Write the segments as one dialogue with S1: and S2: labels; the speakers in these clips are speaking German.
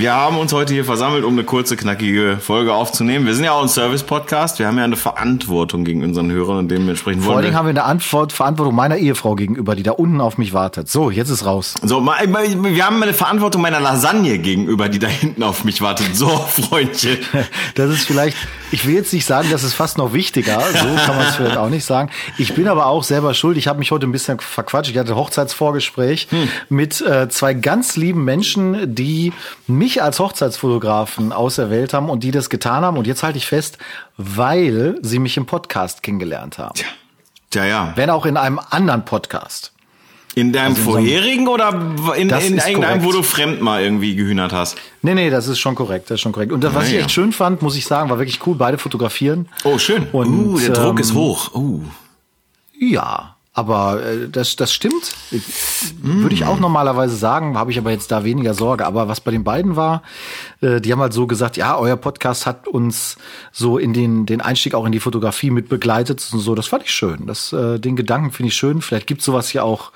S1: Wir haben uns heute hier versammelt, um eine kurze, knackige Folge aufzunehmen. Wir sind ja auch ein Service-Podcast. Wir haben ja eine Verantwortung gegen unseren Hörern und dementsprechend
S2: Vor allen Dingen haben wir eine Antwort, Verantwortung meiner Ehefrau gegenüber, die da unten auf mich wartet. So, jetzt ist raus.
S1: So, wir haben eine Verantwortung meiner Lasagne gegenüber, die da hinten auf mich wartet. So, Freundchen.
S2: Das ist vielleicht, ich will jetzt nicht sagen, das ist fast noch wichtiger, so kann man es vielleicht auch nicht sagen. Ich bin aber auch selber schuld. Ich habe mich heute ein bisschen verquatscht. Ich hatte ein Hochzeitsvorgespräch mit äh, zwei ganz lieben Menschen, die mich als Hochzeitsfotografen auserwählt haben und die das getan haben. Und jetzt halte ich fest, weil sie mich im Podcast kennengelernt haben.
S1: Tja, ja.
S2: Wenn auch in einem anderen Podcast.
S1: In deinem
S2: Also in so einem-
S1: vorherigen oder in, in irgendeinem, wo du fremd mal irgendwie gehühnert hast?
S2: Nee, nee, das ist schon korrekt, das ist schon korrekt. Und das, was ich
S1: Naja.
S2: echt schön fand, muss ich sagen, war wirklich cool, beide fotografieren.
S1: Oh, schön.
S2: Und,
S1: uh, der Druck
S2: ähm,
S1: ist hoch. Uh.
S2: Ja, aber äh, das, das stimmt. Ich, Würde ich auch normalerweise sagen, habe ich aber jetzt da weniger Sorge. Aber was bei den beiden war, äh, die haben halt so gesagt, ja, euer Podcast hat uns so in den, den Einstieg auch in die Fotografie mit begleitet und so. Das fand ich schön. Das, äh, den Gedanken finde ich schön. Vielleicht gibt's sowas ja auch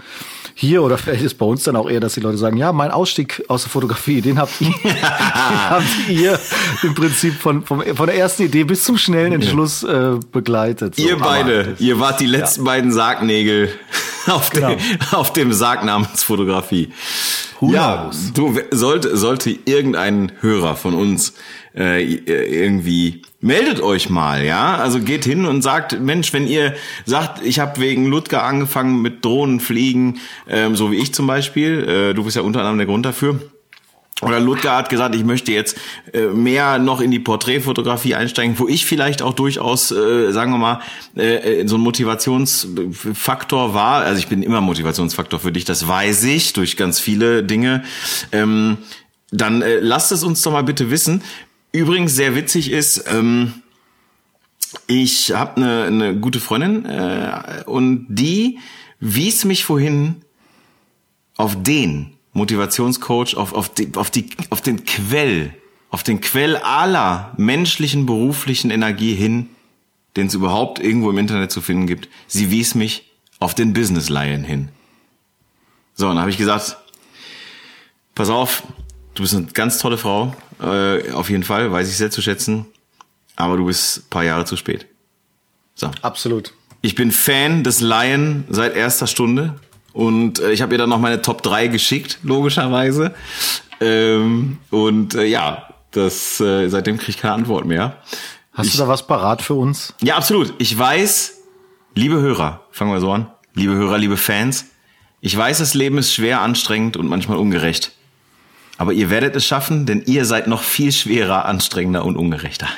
S2: hier oder vielleicht ist bei uns dann auch eher, dass die Leute sagen, ja, mein Ausstieg aus der Fotografie, den habt ihr, den habt ihr im Prinzip von, vom, von der ersten Idee bis zum schnellen Entschluss äh, begleitet. So,
S1: Ihr beide, ihr wart die letzten beiden Sargnägel auf,
S2: Genau.
S1: dem, auf dem Sarg namens Fotografie. Ja, du sollte sollte irgendein Hörer von uns äh, irgendwie meldet euch mal, ja? Also geht hin und sagt, Mensch, wenn ihr sagt, ich habe wegen Ludger angefangen mit Drohnenfliegen, ähm, so wie ich zum Beispiel, äh, du bist ja unter anderem der Grund dafür. Oder Ludger hat gesagt, ich möchte jetzt äh, mehr noch in die Porträtfotografie einsteigen, wo ich vielleicht auch durchaus, äh, sagen wir mal, äh, äh, so ein Motivationsfaktor war. Also ich bin immer Motivationsfaktor für dich, das weiß ich durch ganz viele Dinge. Ähm, dann äh, lasst es uns doch mal bitte wissen. Übrigens sehr witzig ist, ähm, ich habe eine, eine gute Freundin äh, und die wies mich vorhin auf den Motivationscoach, auf, auf, die, auf, die, auf den Quell, auf den Quell aller menschlichen, beruflichen Energie hin, den es überhaupt irgendwo im Internet zu finden gibt. Sie wies mich auf den Business Lion hin. So, und dann habe ich gesagt, pass auf, du bist eine ganz tolle Frau, äh, auf jeden Fall, weiß ich sehr zu schätzen, aber du bist ein paar Jahre zu spät. So.
S2: Absolut.
S1: Ich bin Fan des Lion seit erster Stunde und äh, ich habe ihr dann noch meine Top 3 geschickt, logischerweise. Ähm, und äh, ja, das äh, seitdem kriege ich keine Antwort mehr.
S2: Hast du da was parat für uns?
S1: Ja, absolut. Ich weiß, liebe Hörer, fangen wir so an, liebe Hörer, liebe Fans, ich weiß, das Leben ist schwer, anstrengend und manchmal ungerecht. Aber ihr werdet es schaffen, denn ihr seid noch viel schwerer, anstrengender und ungerechter.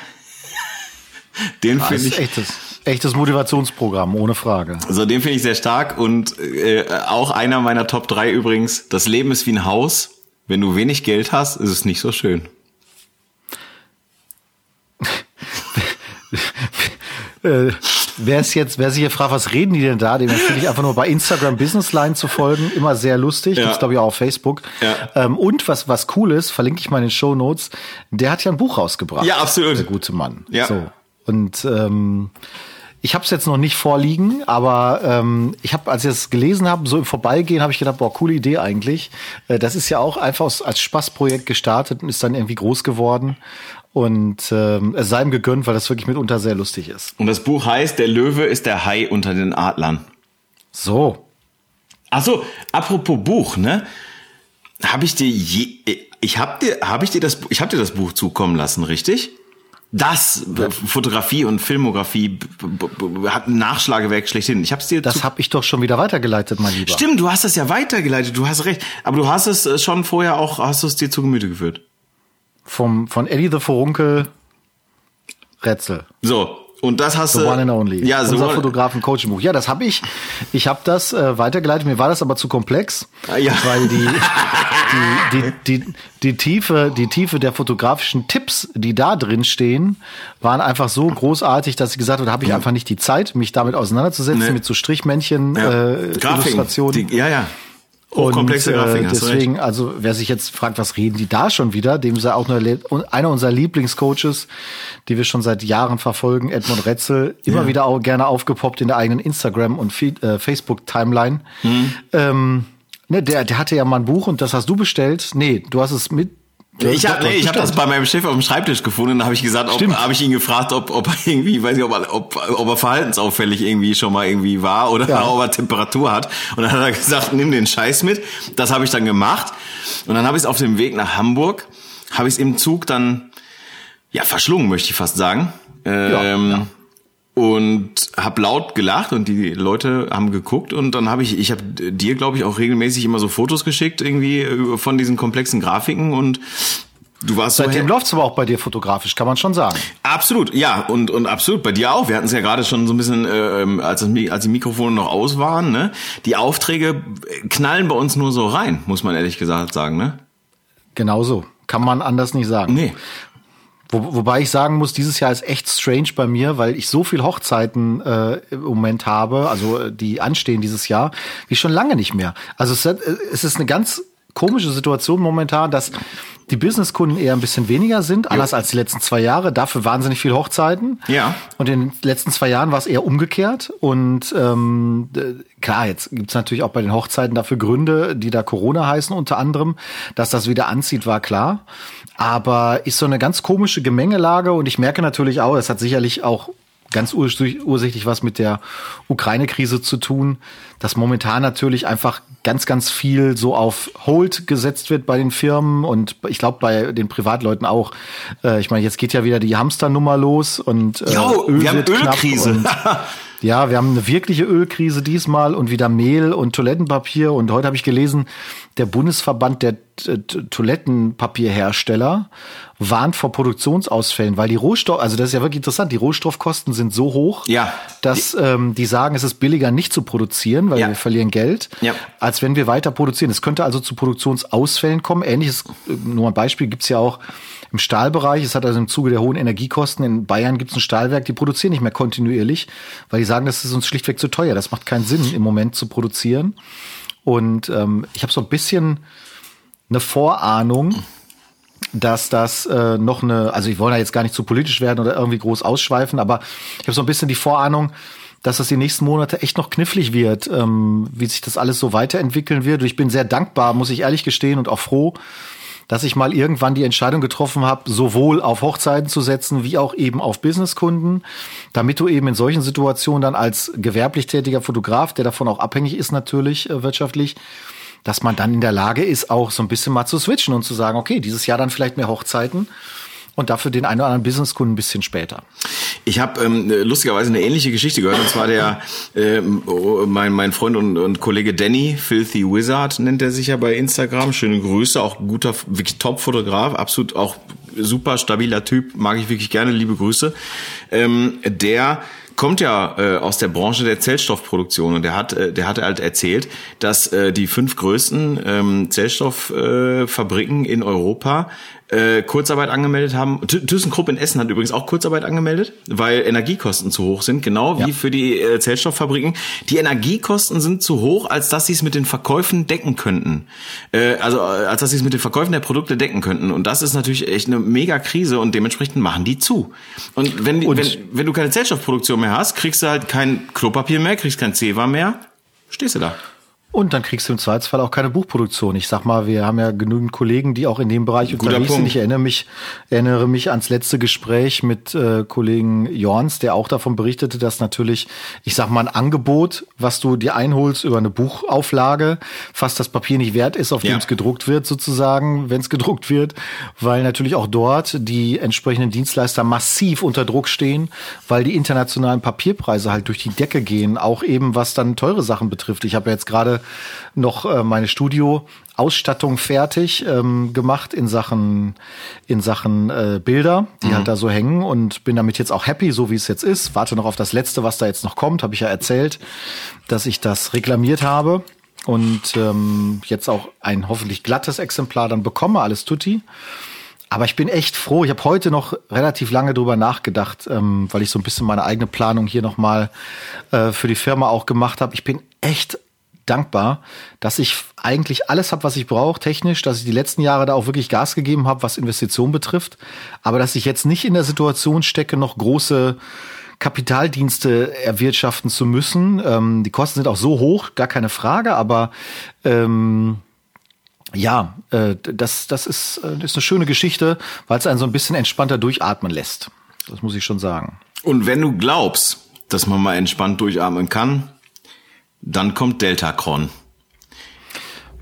S1: Den finde ich
S2: echtes, echtes Motivationsprogramm, ohne Frage.
S1: Also den finde ich sehr stark und äh, auch einer meiner Top 3 übrigens. Das Leben ist wie ein Haus. Wenn du wenig Geld hast, ist es nicht so schön.
S2: Äh, wer ist jetzt, wer sich hier fragt, was reden die denn da, dem empfehle ich einfach nur bei Instagram Businessline zu folgen. Immer sehr lustig.
S1: Ja.
S2: Gibt's glaube ich auch auf Facebook.
S1: Ja.
S2: Ähm, und was, was cool ist, verlinke ich mal in den Show Notes. Der hat ja ein Buch rausgebracht.
S1: Ja, absolut.
S2: Der gute Mann.
S1: Ja.
S2: So. Und, ähm, ich habe es jetzt noch nicht vorliegen, aber ähm, ich habe, als ich es gelesen habe, so im Vorbeigehen, habe ich gedacht, boah, coole Idee eigentlich. Äh, das ist ja auch einfach aus- als Spaßprojekt gestartet und ist dann irgendwie groß geworden. Und ähm, es sei ihm gegönnt, weil das wirklich mitunter sehr lustig ist.
S1: Und das Buch heißt Der Löwe ist der Hai unter den Adlern.
S2: So,
S1: Ach so, apropos Buch, ne? Habe ich dir je, ich habe dir habe ich dir das ich habe dir das Buch zukommen lassen, richtig? Das Fotografie und Filmografie hat ein Nachschlagewerk schlechthin. Ich habe es dir
S2: das habe ich doch schon wieder weitergeleitet, mein Lieber.
S1: Stimmt, du hast es ja weitergeleitet, du hast recht. Aber du hast es äh, schon vorher auch, hast du es dir zu Gemüte geführt.
S2: Vom, von Eddie the Furunkel Rätsel.
S1: So, und das hast
S2: The
S1: du.
S2: one and only.
S1: Ja, so
S2: Unser Fotografen-Coaching-Buch. Ja, das habe ich. Ich habe das äh, weitergeleitet. Mir war das aber zu komplex,
S1: Ah, ja.
S2: weil die, die, die, die, die, Tiefe, die Tiefe der fotografischen Tipps, die da drin stehen, waren einfach so großartig, dass ich gesagt habe, da habe ich einfach nicht die Zeit, mich damit auseinanderzusetzen,
S1: Nee.
S2: mit so Strichmännchen,
S1: ja.
S2: äh, Illustrationen.
S1: Die, ja, ja.
S2: Und
S1: Hochkomplexe Grafiken,
S2: äh,
S1: du recht.
S2: deswegen, also wer sich jetzt fragt, was reden die da schon wieder, dem sei auch nur einer unserer Lieblingscoaches, die wir schon seit Jahren verfolgen, Edmund Retzel, immer
S1: Ja.
S2: wieder auch gerne aufgepoppt in der eigenen Instagram und äh, Facebook Timeline.
S1: Mhm.
S2: Ähm, ne, der, der hatte ja mal ein Buch und das hast du bestellt. Nee, du hast es mit
S1: Ich habe nee, ich hab das bei meinem Chef auf dem Schreibtisch gefunden und habe ich gesagt, habe ich ihn gefragt, ob, ob er irgendwie, weiß nicht, ob er, ob, ob er verhaltensauffällig irgendwie schon mal irgendwie war oder ja. ob er Temperatur hat. Und dann hat er gesagt, nimm den Scheiß mit. Das habe ich dann gemacht. Und dann habe ich es auf dem Weg nach Hamburg, habe ich es im Zug dann ja verschlungen, möchte ich fast sagen. Ähm, ja, ja und habe laut gelacht und die Leute haben geguckt und dann habe ich ich habe dir glaube ich auch regelmäßig immer so Fotos geschickt irgendwie äh, von diesen komplexen Grafiken und Du warst
S2: Seitdem so läuft's aber auch bei dir fotografisch, kann man schon sagen.
S1: Absolut, ja, und, und absolut. Bei dir auch. Wir hatten es ja gerade schon so ein bisschen, äh, als, das, als die Mikrofone noch aus waren, ne? Die Aufträge knallen bei uns nur so rein, muss man ehrlich gesagt sagen, ne?
S2: Genau so. Kann man anders nicht sagen.
S1: Nee.
S2: Wo, wobei ich sagen muss, dieses Jahr ist echt strange bei mir, weil ich so viel Hochzeiten äh, im Moment habe, also äh, die anstehen dieses Jahr, wie schon lange nicht mehr. Also es, äh, es ist eine ganz komische Situation momentan, dass die Businesskunden eher ein bisschen weniger sind, anders als die letzten zwei Jahre. Dafür wahnsinnig viel Hochzeiten.
S1: Ja.
S2: Und in den letzten zwei Jahren war es eher umgekehrt. Und ähm, klar, jetzt gibt's natürlich auch bei den Hochzeiten dafür Gründe, die da Corona heißen unter anderem. Dass das wieder anzieht, war klar. Aber ist so eine ganz komische Gemengelage und ich merke natürlich auch, es hat sicherlich auch ganz ursächlich was mit der Ukraine-Krise zu tun, dass momentan natürlich einfach ganz, ganz viel so auf Hold gesetzt wird bei den Firmen und ich glaube bei den Privatleuten auch. Äh, ich meine, jetzt geht ja wieder die Hamsternummer los und
S1: äh, jo, Öl wir haben Ölkrise.
S2: Ja, wir haben eine wirkliche Ölkrise diesmal und wieder Mehl und Toilettenpapier. Und heute habe ich gelesen, der Bundesverband der Toilettenpapierhersteller warnt vor Produktionsausfällen, weil die Rohstoff, also das ist ja wirklich interessant, die Rohstoffkosten sind so hoch,
S1: ja.
S2: dass ähm, die sagen, es ist billiger nicht zu produzieren, weil ja. wir verlieren Geld,
S1: ja.
S2: als wenn wir weiter produzieren. Es könnte also zu Produktionsausfällen kommen. Ähnliches, äh, nur ein Beispiel, gibt's ja auch im Stahlbereich. Es hat also im Zuge der hohen Energiekosten in Bayern gibt es ein Stahlwerk, die produzieren nicht mehr kontinuierlich, weil die sagen, das ist uns schlichtweg zu teuer. Das macht keinen Sinn im Moment zu produzieren. Und ähm, ich habe so ein bisschen eine Vorahnung, dass das äh, noch eine, also ich wollte da jetzt gar nicht zu politisch werden oder irgendwie groß ausschweifen, aber ich habe so ein bisschen die Vorahnung, dass das die nächsten Monate echt noch knifflig wird, ähm, wie sich das alles so weiterentwickeln wird. Und ich bin sehr dankbar, muss ich ehrlich gestehen, und auch froh, dass ich mal irgendwann die Entscheidung getroffen habe, sowohl auf Hochzeiten zu setzen, wie auch eben auf Businesskunden, damit du eben in solchen Situationen dann als gewerblich tätiger Fotograf, der davon auch abhängig ist natürlich äh, wirtschaftlich, dass man dann in der Lage ist, auch so ein bisschen mal zu switchen und zu sagen, okay, dieses Jahr dann vielleicht mehr Hochzeiten und dafür den einen oder anderen Businesskunden ein bisschen später.
S1: Ich habe ähm, lustigerweise eine ähnliche Geschichte gehört und zwar der äh, mein mein Freund und, und Kollege Danny Filthy Wizard nennt er sich ja bei Instagram. Schöne Grüße, auch guter wirklich Top Fotograf, absolut auch super stabiler Typ, mag ich wirklich gerne, liebe Grüße. Ähm, der kommt ja äh, aus der Branche der Zellstoffproduktion und der hat, äh, der hatte halt erzählt, dass äh, die fünf größten ähm, Zellstofffabriken äh, in Europa äh, Kurzarbeit angemeldet haben. ThyssenKrupp in Essen hat übrigens auch Kurzarbeit angemeldet, weil Energiekosten zu hoch sind, genau wie ja. für die äh, Zellstofffabriken. Die Energiekosten sind zu hoch, als dass sie es mit den Verkäufen decken könnten. Äh, also äh, als dass sie es mit den Verkäufen der Produkte decken könnten. Und das ist natürlich echt eine mega Krise und dementsprechend machen die zu. Und wenn, und wenn, wenn du keine Zellstoffproduktion mehr hast, kriegst du halt kein Klopapier mehr, kriegst kein Zewa mehr, stehst du da.
S2: Und dann kriegst du im Zweifelsfall auch keine Buchproduktion. Ich sag mal, wir haben ja genügend Kollegen, die auch in dem Bereich
S1: Guter unterwegs Punkt.
S2: sind. Ich erinnere mich, erinnere mich ans letzte Gespräch mit äh, Kollegen Jorns, der auch davon berichtete, dass natürlich, ich sag mal, ein Angebot, was du dir einholst über eine Buchauflage, fast das Papier nicht wert ist, auf ja. dem es gedruckt wird, sozusagen, wenn es gedruckt wird, weil natürlich auch dort die entsprechenden Dienstleister massiv unter Druck stehen, weil die internationalen Papierpreise halt durch die Decke gehen, auch eben was dann teure Sachen betrifft. Ich habe ja jetzt gerade noch äh, meine Studioausstattung fertig ähm, gemacht in Sachen in Sachen äh, Bilder, die mhm. halt da so hängen und bin damit jetzt auch happy, so wie es jetzt ist. Warte noch auf das letzte, was da jetzt noch kommt, habe ich ja erzählt, dass ich das reklamiert habe und ähm, jetzt auch ein hoffentlich glattes Exemplar dann bekomme, alles tutti. Aber ich bin echt froh. Ich habe heute noch relativ lange drüber nachgedacht, ähm, weil ich so ein bisschen meine eigene Planung hier nochmal äh, für die Firma auch gemacht habe. Ich bin echt dankbar, dass ich eigentlich alles habe, was ich brauche, technisch, dass ich die letzten Jahre da auch wirklich Gas gegeben habe, was Investitionen betrifft, aber dass ich jetzt nicht in der Situation stecke, noch große Kapitaldienste erwirtschaften zu müssen. Ähm, die Kosten sind auch so hoch, gar keine Frage, aber ähm, ja, äh, das, das ist, äh, ist eine schöne Geschichte, weil es einen so ein bisschen entspannter durchatmen lässt. Das muss ich schon sagen.
S1: Und wenn du glaubst, dass man mal entspannt durchatmen kann, dann kommt Deltacron.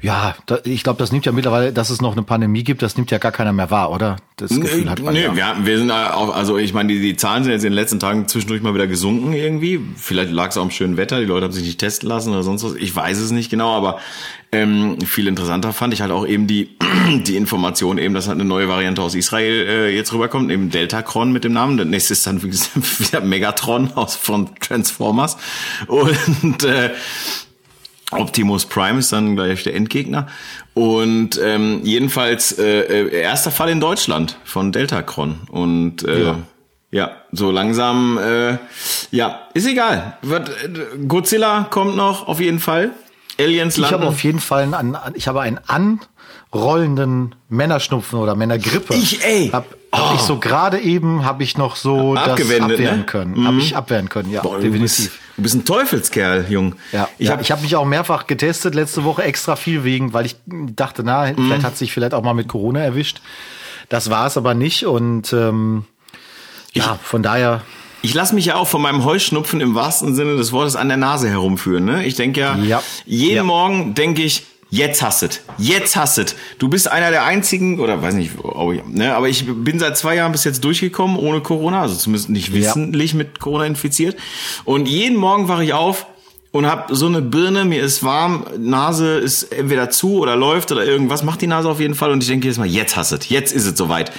S2: Ja, da, ich glaube, das nimmt ja mittlerweile, dass es noch eine Pandemie gibt, das nimmt ja gar keiner mehr wahr, oder? Das
S1: Gefühl hat man nee, ja. wir, wir sind auch, also ich meine, die, die Zahlen sind jetzt in den letzten Tagen zwischendurch mal wieder gesunken irgendwie. Vielleicht lag es auch am schönen Wetter, die Leute haben sich nicht testen lassen oder sonst was. Ich weiß es nicht genau, aber ähm, viel interessanter fand ich halt auch eben die, die Information eben, dass halt eine neue Variante aus Israel äh, jetzt rüberkommt, eben Deltacron mit dem Namen. Das nächste ist dann wieder Megatron aus von Transformers. Und äh, Optimus Prime ist dann gleich der Endgegner. Und ähm, jedenfalls äh, äh, erster Fall in Deutschland von Deltacron. Und äh, ja. ja so langsam, äh, ja, ist egal. Godzilla kommt noch auf jeden Fall.
S2: Aliens landen. Ich habe auf jeden Fall einen, ich habe einen anrollenden Männerschnupfen oder Männergrippe.
S1: Ich, ey.
S2: Hab, hab oh. ich so gerade eben habe ich noch so das abwehren ne? können. Mhm. Habe ich abwehren können, ja, Boah,
S1: definitiv. Du bist ein Teufelskerl, Jung.
S2: Ja, ich ja, habe hab mich auch mehrfach getestet letzte Woche extra viel wegen, weil ich dachte, na, mhm. vielleicht hat sich vielleicht auch mal mit Corona erwischt. Das war es aber nicht und ähm, ja, von daher
S1: ich lasse mich ja auch von meinem Heuschnupfen im wahrsten Sinne des Wortes an der Nase herumführen. Ne? Ich denke ja, ja, jeden ja. Morgen denke ich, jetzt hasset, jetzt hasset. Du bist einer der einzigen, oder weiß nicht, ne, aber ich bin seit zwei Jahren bis jetzt durchgekommen ohne Corona, also zumindest nicht wissentlich ja. mit Corona infiziert. Und jeden Morgen wache ich auf und habe so eine Birne, mir ist warm, Nase ist entweder zu oder läuft oder irgendwas, macht die Nase auf jeden Fall und ich denke jedes Mal, jetzt hasset, jetzt ist es soweit.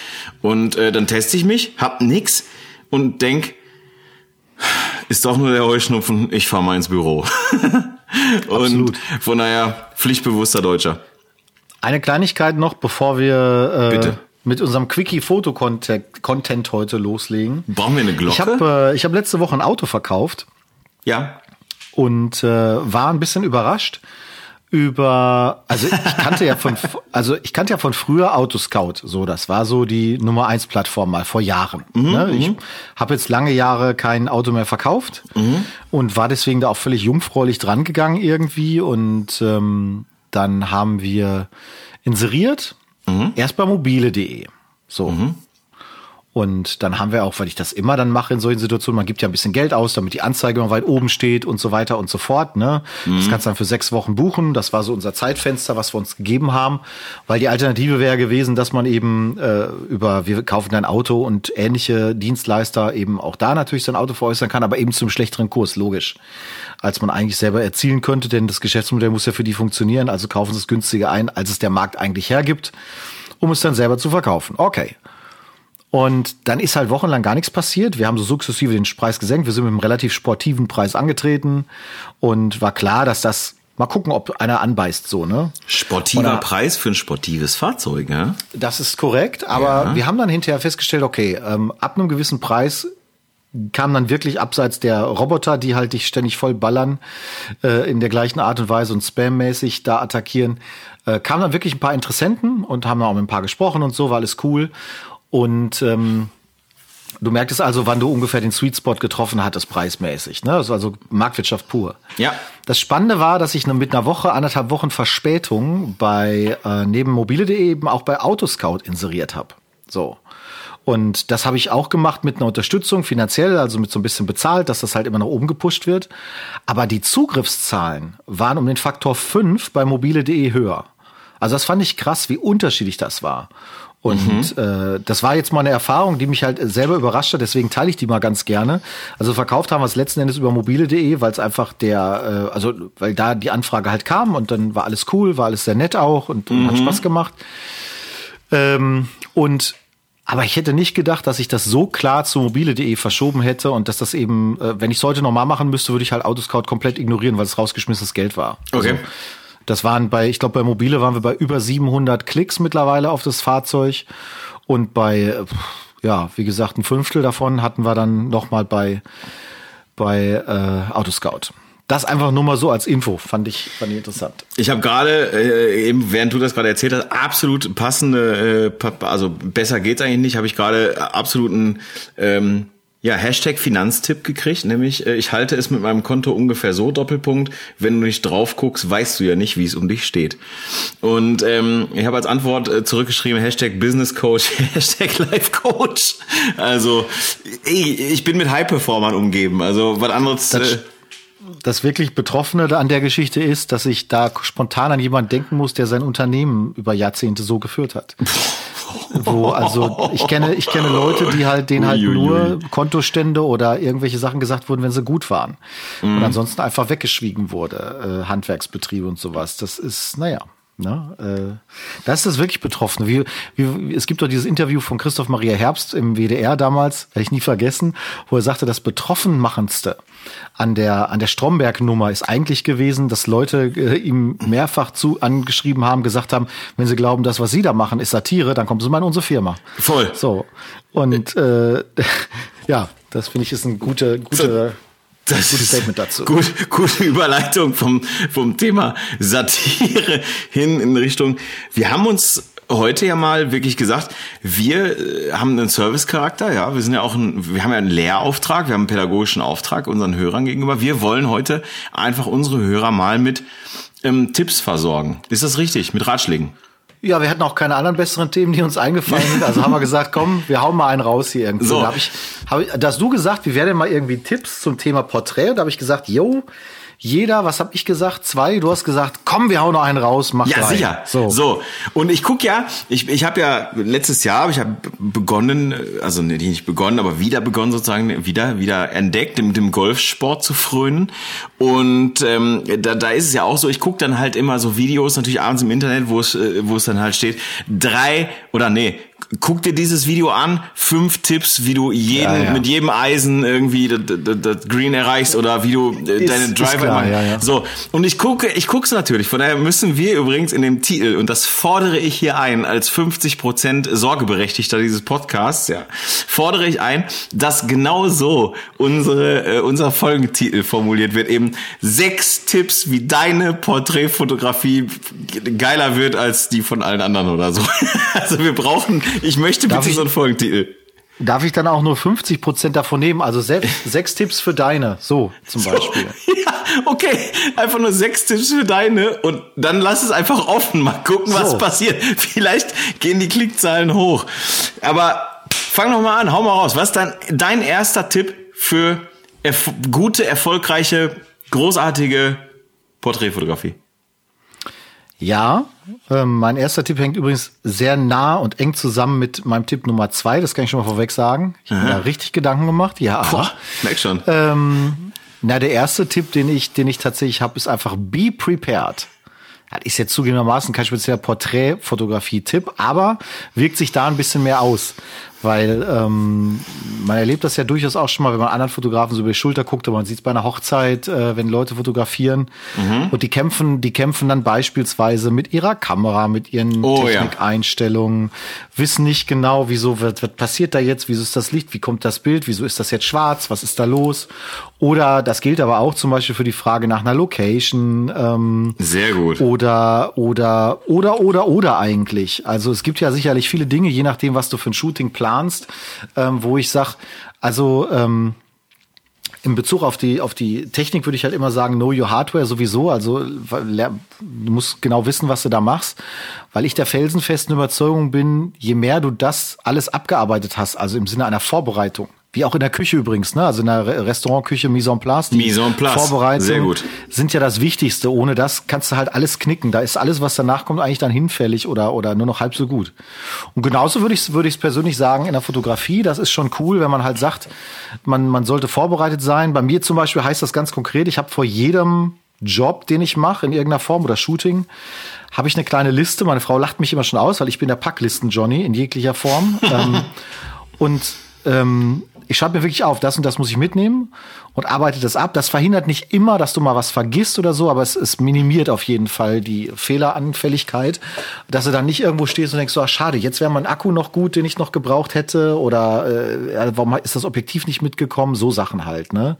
S1: Und äh, dann teste ich mich, hab nix und denk, ist doch nur der Heuschnupfen, ich fahr mal ins Büro. und von daher pflichtbewusster Deutscher.
S2: Eine Kleinigkeit noch, bevor wir äh, mit unserem Quickie-Foto-Content heute loslegen.
S1: Brauchen wir eine Glocke?
S2: Ich habe äh, hab letzte Woche ein Auto verkauft.
S1: Ja.
S2: Und äh, war ein bisschen überrascht, über, also ich kannte ja von, also ich kannte ja von früher Autoscout, so das war so die Nummer eins Plattform mal vor Jahren. Mhm, ne? Ich mhm. habe jetzt lange Jahre kein Auto mehr verkauft mhm. und war deswegen da auch völlig jungfräulich dran gegangen irgendwie und ähm, dann haben wir inseriert, mhm. erst bei mobile.de. So. Mhm. Und dann haben wir auch, weil ich das immer dann mache in solchen Situationen, man gibt ja ein bisschen Geld aus, damit die Anzeige immer weit oben steht und so weiter und so fort. Ne? Mhm. Das kannst du dann für sechs Wochen buchen. Das war so unser Zeitfenster, was wir uns gegeben haben. Weil die Alternative wäre gewesen, dass man eben äh, über, wir kaufen dein Auto und ähnliche Dienstleister eben auch da natürlich sein Auto veräußern kann, aber eben zum schlechteren Kurs, logisch. Als man eigentlich selber erzielen könnte, denn das Geschäftsmodell muss ja für die funktionieren, also kaufen sie es günstiger ein, als es der Markt eigentlich hergibt, um es dann selber zu verkaufen. Okay. Und dann ist halt wochenlang gar nichts passiert. Wir haben so sukzessive den Preis gesenkt. Wir sind mit einem relativ sportiven Preis angetreten und war klar, dass das mal gucken, ob einer anbeißt so, ne?
S1: Sportiver Oder, Preis für ein sportives Fahrzeug, ja?
S2: Das ist korrekt, aber ja. wir haben dann hinterher festgestellt, okay, ähm, ab einem gewissen Preis kam dann wirklich abseits der Roboter, die halt dich ständig voll ballern, äh, in der gleichen Art und Weise und spammäßig da attackieren, äh, kamen dann wirklich ein paar Interessenten und haben auch mit ein paar gesprochen und so, war alles cool. Und ähm, du merktest also, wann du ungefähr den Sweet Spot getroffen hattest, preismäßig. Ne? Das war also Marktwirtschaft pur.
S1: Ja.
S2: Das Spannende war, dass ich mit einer Woche, anderthalb Wochen Verspätung bei äh, neben mobile.de eben auch bei Autoscout inseriert habe. So. Und das habe ich auch gemacht mit einer Unterstützung finanziell, also mit so ein bisschen bezahlt, dass das halt immer nach oben gepusht wird. Aber die Zugriffszahlen waren um den Faktor 5 bei mobile.de höher. Also das fand ich krass, wie unterschiedlich das war. Und mhm. äh, das war jetzt mal eine Erfahrung, die mich halt selber überrascht hat, deswegen teile ich die mal ganz gerne. Also verkauft haben wir es letzten Endes über mobile.de, weil es einfach der, äh, also weil da die Anfrage halt kam und dann war alles cool, war alles sehr nett auch und, mhm. hat Spaß gemacht. Ähm, und aber ich hätte nicht gedacht, dass ich das so klar zu mobile.de verschoben hätte und dass das eben, äh, wenn ich es heute normal machen müsste, würde ich halt Autoscout komplett ignorieren, weil es rausgeschmissenes Geld war.
S1: Okay.
S2: Also, das waren bei, ich glaube, bei Mobile waren wir bei über 700 Klicks mittlerweile auf das Fahrzeug. Und bei, ja, wie gesagt, ein Fünftel davon hatten wir dann nochmal bei, bei äh, Autoscout. Das einfach nur mal so als Info, fand ich, fand ich interessant.
S1: Ich habe gerade, äh, eben während du das gerade erzählt hast, absolut passende, äh, also besser geht's eigentlich nicht, habe ich gerade absoluten ähm, Ja, Hashtag Finanztipp gekriegt, nämlich äh, ich halte es mit meinem Konto ungefähr so, Doppelpunkt, wenn du nicht drauf guckst, weißt du ja nicht, wie es um dich steht. Und ähm, ich habe als Antwort äh, zurückgeschrieben, Hashtag Business Coach, Hashtag Life Coach. Also ey, ich bin mit High-Performern umgeben, also was anderes... Äh,
S2: das wirklich Betroffene an der Geschichte ist, dass ich da spontan an jemanden denken muss, der sein Unternehmen über Jahrzehnte so geführt hat. Wo, also ich kenne, ich kenne Leute, die halt denen halt nur Kontostände oder irgendwelche Sachen gesagt wurden, wenn sie gut waren. Mhm. Und ansonsten einfach weggeschwiegen wurde, äh, Handwerksbetriebe und sowas. Das ist, naja. Ne? Äh, das ist das wirklich Betroffene. Wie, wie, es gibt doch dieses Interview von Christoph Maria Herbst im WDR damals, werde ich nie vergessen, wo er sagte, das Betroffenmachendste an der, an der Stromberg-Nummer ist eigentlich gewesen, dass Leute äh, ihm mehrfach zu angeschrieben haben, gesagt haben, wenn sie glauben, das, was sie da machen, ist Satire, dann kommen sie mal in unsere Firma.
S1: Voll.
S2: So. Und äh, ja, das finde ich ist ein guter, guter.
S1: Das gutes Statement dazu. Gut, gute Überleitung vom, vom Thema Satire hin in Richtung. Wir haben uns heute ja mal wirklich gesagt, wir äh, haben einen Servicecharakter, ja, wir sind ja auch ein, wir haben ja einen Lehrauftrag, wir haben einen pädagogischen Auftrag unseren Hörern gegenüber. Wir wollen heute einfach unsere Hörer mal mit ähm, Tipps versorgen. Ist das richtig? Mit Ratschlägen?
S2: Ja, wir hatten auch keine anderen besseren Themen, die uns eingefallen sind. Also haben wir gesagt, komm, wir hauen mal einen raus hier irgendwie. So. Da hab ich, hab ich, da hast du gesagt, wie wären denn mal irgendwie Tipps zum Thema Porträt? Da habe ich gesagt, yo, jeder, was habe ich gesagt? Zwei. Du hast gesagt, komm, wir hauen noch einen raus, mach
S1: Ja, rein. sicher. So. so. Und ich guck ja, ich, ich habe ja letztes Jahr, ich habe begonnen, also nicht begonnen, aber wieder begonnen sozusagen, wieder wieder entdeckt, mit dem Golfsport zu frönen. Und ähm, da, da ist es ja auch so, ich guck dann halt immer so Videos, natürlich abends im Internet, wo es, äh, wo es dann halt steht, drei oder nee, guck dir dieses Video an, fünf Tipps, wie du jeden ja, ja. mit jedem Eisen irgendwie das, das, das Green erreichst oder wie du äh, ist, deine Driver klar, ja, so und ich gucke, ich guck's natürlich. Von daher müssen wir übrigens in dem Titel und das fordere ich hier ein als 50% Sorgeberechtigter dieses Podcasts, ja, fordere ich ein, dass genau so unsere äh, unser Folgentitel formuliert wird, eben sechs Tipps, wie deine Porträtfotografie geiler wird als die von allen anderen oder so. also wir brauchen ich möchte bitte ich, so einen Folgentitel.
S2: Darf ich dann auch nur 50 Prozent davon nehmen? Also sechs, sechs Tipps für deine, so zum Beispiel.
S1: ja, okay, einfach nur sechs Tipps für deine und dann lass es einfach offen, mal gucken, so. was passiert. Vielleicht gehen die Klickzahlen hoch. Aber fang noch mal an, hau mal raus. Was ist dann dein erster Tipp für erf gute, erfolgreiche, großartige Porträtfotografie?
S2: Ja, ähm, mein erster Tipp hängt übrigens sehr nah und eng zusammen mit meinem Tipp Nummer zwei. Das kann ich schon mal vorweg sagen. Ich habe da richtig Gedanken gemacht. Ja,
S1: Boah, merk schon.
S2: Ähm, na, der erste Tipp, den ich, den ich tatsächlich habe, ist einfach be prepared. Das ist jetzt zugegebenermaßen kein spezieller Porträtfotografie-Tipp, aber wirkt sich da ein bisschen mehr aus. Weil ähm, man erlebt das ja durchaus auch schon mal, wenn man anderen Fotografen so über die Schulter guckt, aber man sieht es bei einer Hochzeit, äh, wenn Leute fotografieren mhm. und die kämpfen, die kämpfen dann beispielsweise mit ihrer Kamera, mit ihren oh, Technikeinstellungen, ja. wissen nicht genau, wieso wird, was passiert da jetzt, wieso ist das Licht, wie kommt das Bild, wieso ist das jetzt schwarz, was ist da los? Oder das gilt aber auch zum Beispiel für die Frage nach einer Location. Ähm,
S1: Sehr gut.
S2: Oder, oder, oder, oder, oder eigentlich. Also es gibt ja sicherlich viele Dinge, je nachdem, was du für ein Shooting planst, ähm, wo ich sag, also ähm, in Bezug auf die, auf die Technik würde ich halt immer sagen, know your hardware sowieso. Also du musst genau wissen, was du da machst. Weil ich der felsenfesten Überzeugung bin, je mehr du das alles abgearbeitet hast, also im Sinne einer Vorbereitung, wie auch in der Küche übrigens, ne? Also in der Restaurantküche Mise en place.
S1: Die Mise en place.
S2: Vorbereitung Sehr gut. sind ja das Wichtigste. Ohne das kannst du halt alles knicken. Da ist alles, was danach kommt, eigentlich dann hinfällig oder, oder nur noch halb so gut. Und genauso würde ich es würde persönlich sagen in der Fotografie. Das ist schon cool, wenn man halt sagt, man, man sollte vorbereitet sein. Bei mir zum Beispiel heißt das ganz konkret, ich habe vor jedem Job, den ich mache, in irgendeiner Form oder Shooting, habe ich eine kleine Liste. Meine Frau lacht mich immer schon aus, weil ich bin der Packlisten-Johnny in jeglicher Form. ähm, und ähm, ich schreibe mir wirklich auf, das und das muss ich mitnehmen und arbeite das ab. Das verhindert nicht immer, dass du mal was vergisst oder so, aber es, es minimiert auf jeden Fall die Fehleranfälligkeit, dass du dann nicht irgendwo stehst und denkst, so, ach, schade, jetzt wäre mein Akku noch gut, den ich noch gebraucht hätte oder äh, warum ist das Objektiv nicht mitgekommen? So Sachen halt. Ne?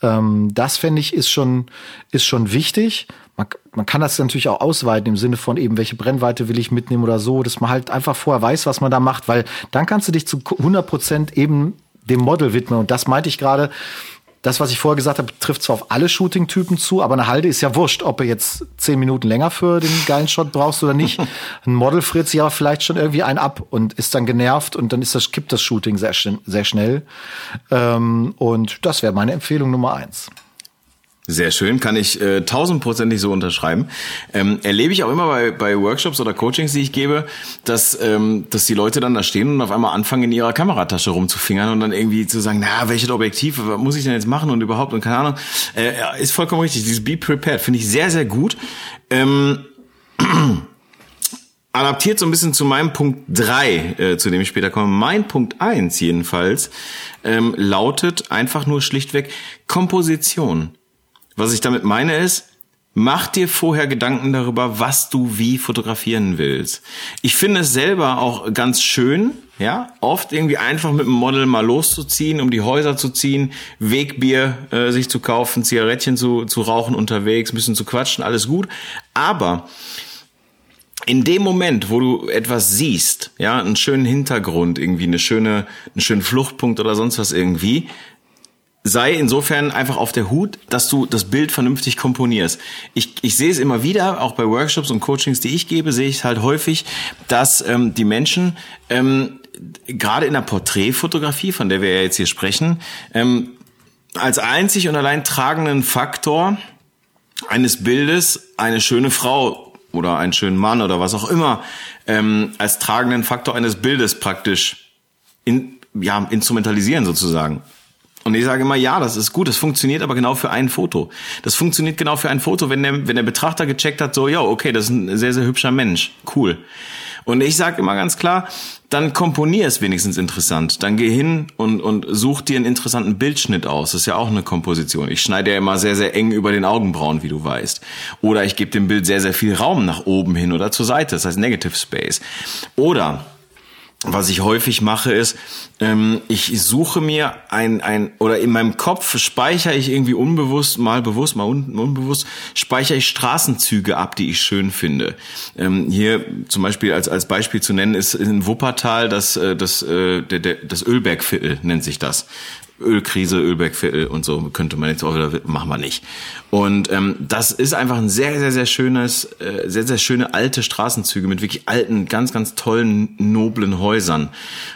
S2: Ähm, das fände ich ist schon ist schon wichtig. Man, man kann das natürlich auch ausweiten im Sinne von eben, welche Brennweite will ich mitnehmen oder so, dass man halt einfach vorher weiß, was man da macht, weil dann kannst du dich zu 100 Prozent eben dem Model widmen. Und das meinte ich gerade, das, was ich vorher gesagt habe, trifft zwar auf alle Shooting-Typen zu, aber eine Halde ist ja wurscht, ob du jetzt zehn Minuten länger für den geilen Shot brauchst oder nicht. Ein Model friert sich aber vielleicht schon irgendwie ein ab und ist dann genervt und dann ist das, kippt das Shooting sehr, sehr schnell. Ähm, und das wäre meine Empfehlung Nummer eins.
S1: Sehr schön, kann ich äh, tausendprozentig so unterschreiben. Ähm, erlebe ich auch immer bei, bei Workshops oder Coachings, die ich gebe, dass, ähm, dass die Leute dann da stehen und auf einmal anfangen, in ihrer Kameratasche rumzufingern und dann irgendwie zu sagen, na, welches Objektiv was muss ich denn jetzt machen und überhaupt und keine Ahnung. Äh, ist vollkommen richtig. Dieses Be Prepared finde ich sehr, sehr gut. Ähm, adaptiert so ein bisschen zu meinem Punkt drei, äh, zu dem ich später komme. Mein Punkt eins jedenfalls ähm, lautet einfach nur schlichtweg Komposition. Was ich damit meine ist, mach dir vorher Gedanken darüber, was du wie fotografieren willst. Ich finde es selber auch ganz schön, ja, oft irgendwie einfach mit dem Model mal loszuziehen, um die Häuser zu ziehen, Wegbier äh, sich zu kaufen, Zigarettchen zu, zu rauchen unterwegs, ein bisschen zu quatschen, alles gut. Aber in dem Moment, wo du etwas siehst, ja, einen schönen Hintergrund, irgendwie eine schöne, einen schönen Fluchtpunkt oder sonst was irgendwie, sei insofern einfach auf der Hut, dass du das Bild vernünftig komponierst. Ich, ich sehe es immer wieder, auch bei Workshops und Coachings, die ich gebe, sehe ich halt häufig, dass ähm, die Menschen ähm, gerade in der Porträtfotografie, von der wir ja jetzt hier sprechen, ähm, als einzig und allein tragenden Faktor eines Bildes eine schöne Frau oder einen schönen Mann oder was auch immer ähm, als tragenden Faktor eines Bildes praktisch in, ja, instrumentalisieren sozusagen. Und ich sage immer, ja, das ist gut, das funktioniert aber genau für ein Foto. Das funktioniert genau für ein Foto, wenn der, wenn der Betrachter gecheckt hat, so, ja, okay, das ist ein sehr, sehr hübscher Mensch, cool. Und ich sage immer ganz klar, dann komponier es wenigstens interessant. Dann geh hin und, und such dir einen interessanten Bildschnitt aus. Das ist ja auch eine Komposition. Ich schneide ja immer sehr, sehr eng über den Augenbrauen, wie du weißt. Oder ich gebe dem Bild sehr, sehr viel Raum nach oben hin oder zur Seite. Das heißt Negative Space. Oder was ich häufig mache, ist, ähm, ich suche mir ein, ein, oder in meinem Kopf speichere ich irgendwie unbewusst, mal bewusst, mal un, unbewusst, speichere ich Straßenzüge ab, die ich schön finde. Ähm, hier zum Beispiel als, als Beispiel zu nennen ist in Wuppertal das, äh, das, äh, das Ölbergviertel nennt sich das. Ölkrise, Ölbergviertel und so könnte man jetzt auch wieder, machen wir nicht. Und ähm, das ist einfach ein sehr, sehr, sehr schönes, äh, sehr, sehr schöne alte Straßenzüge mit wirklich alten, ganz, ganz tollen, noblen Häusern.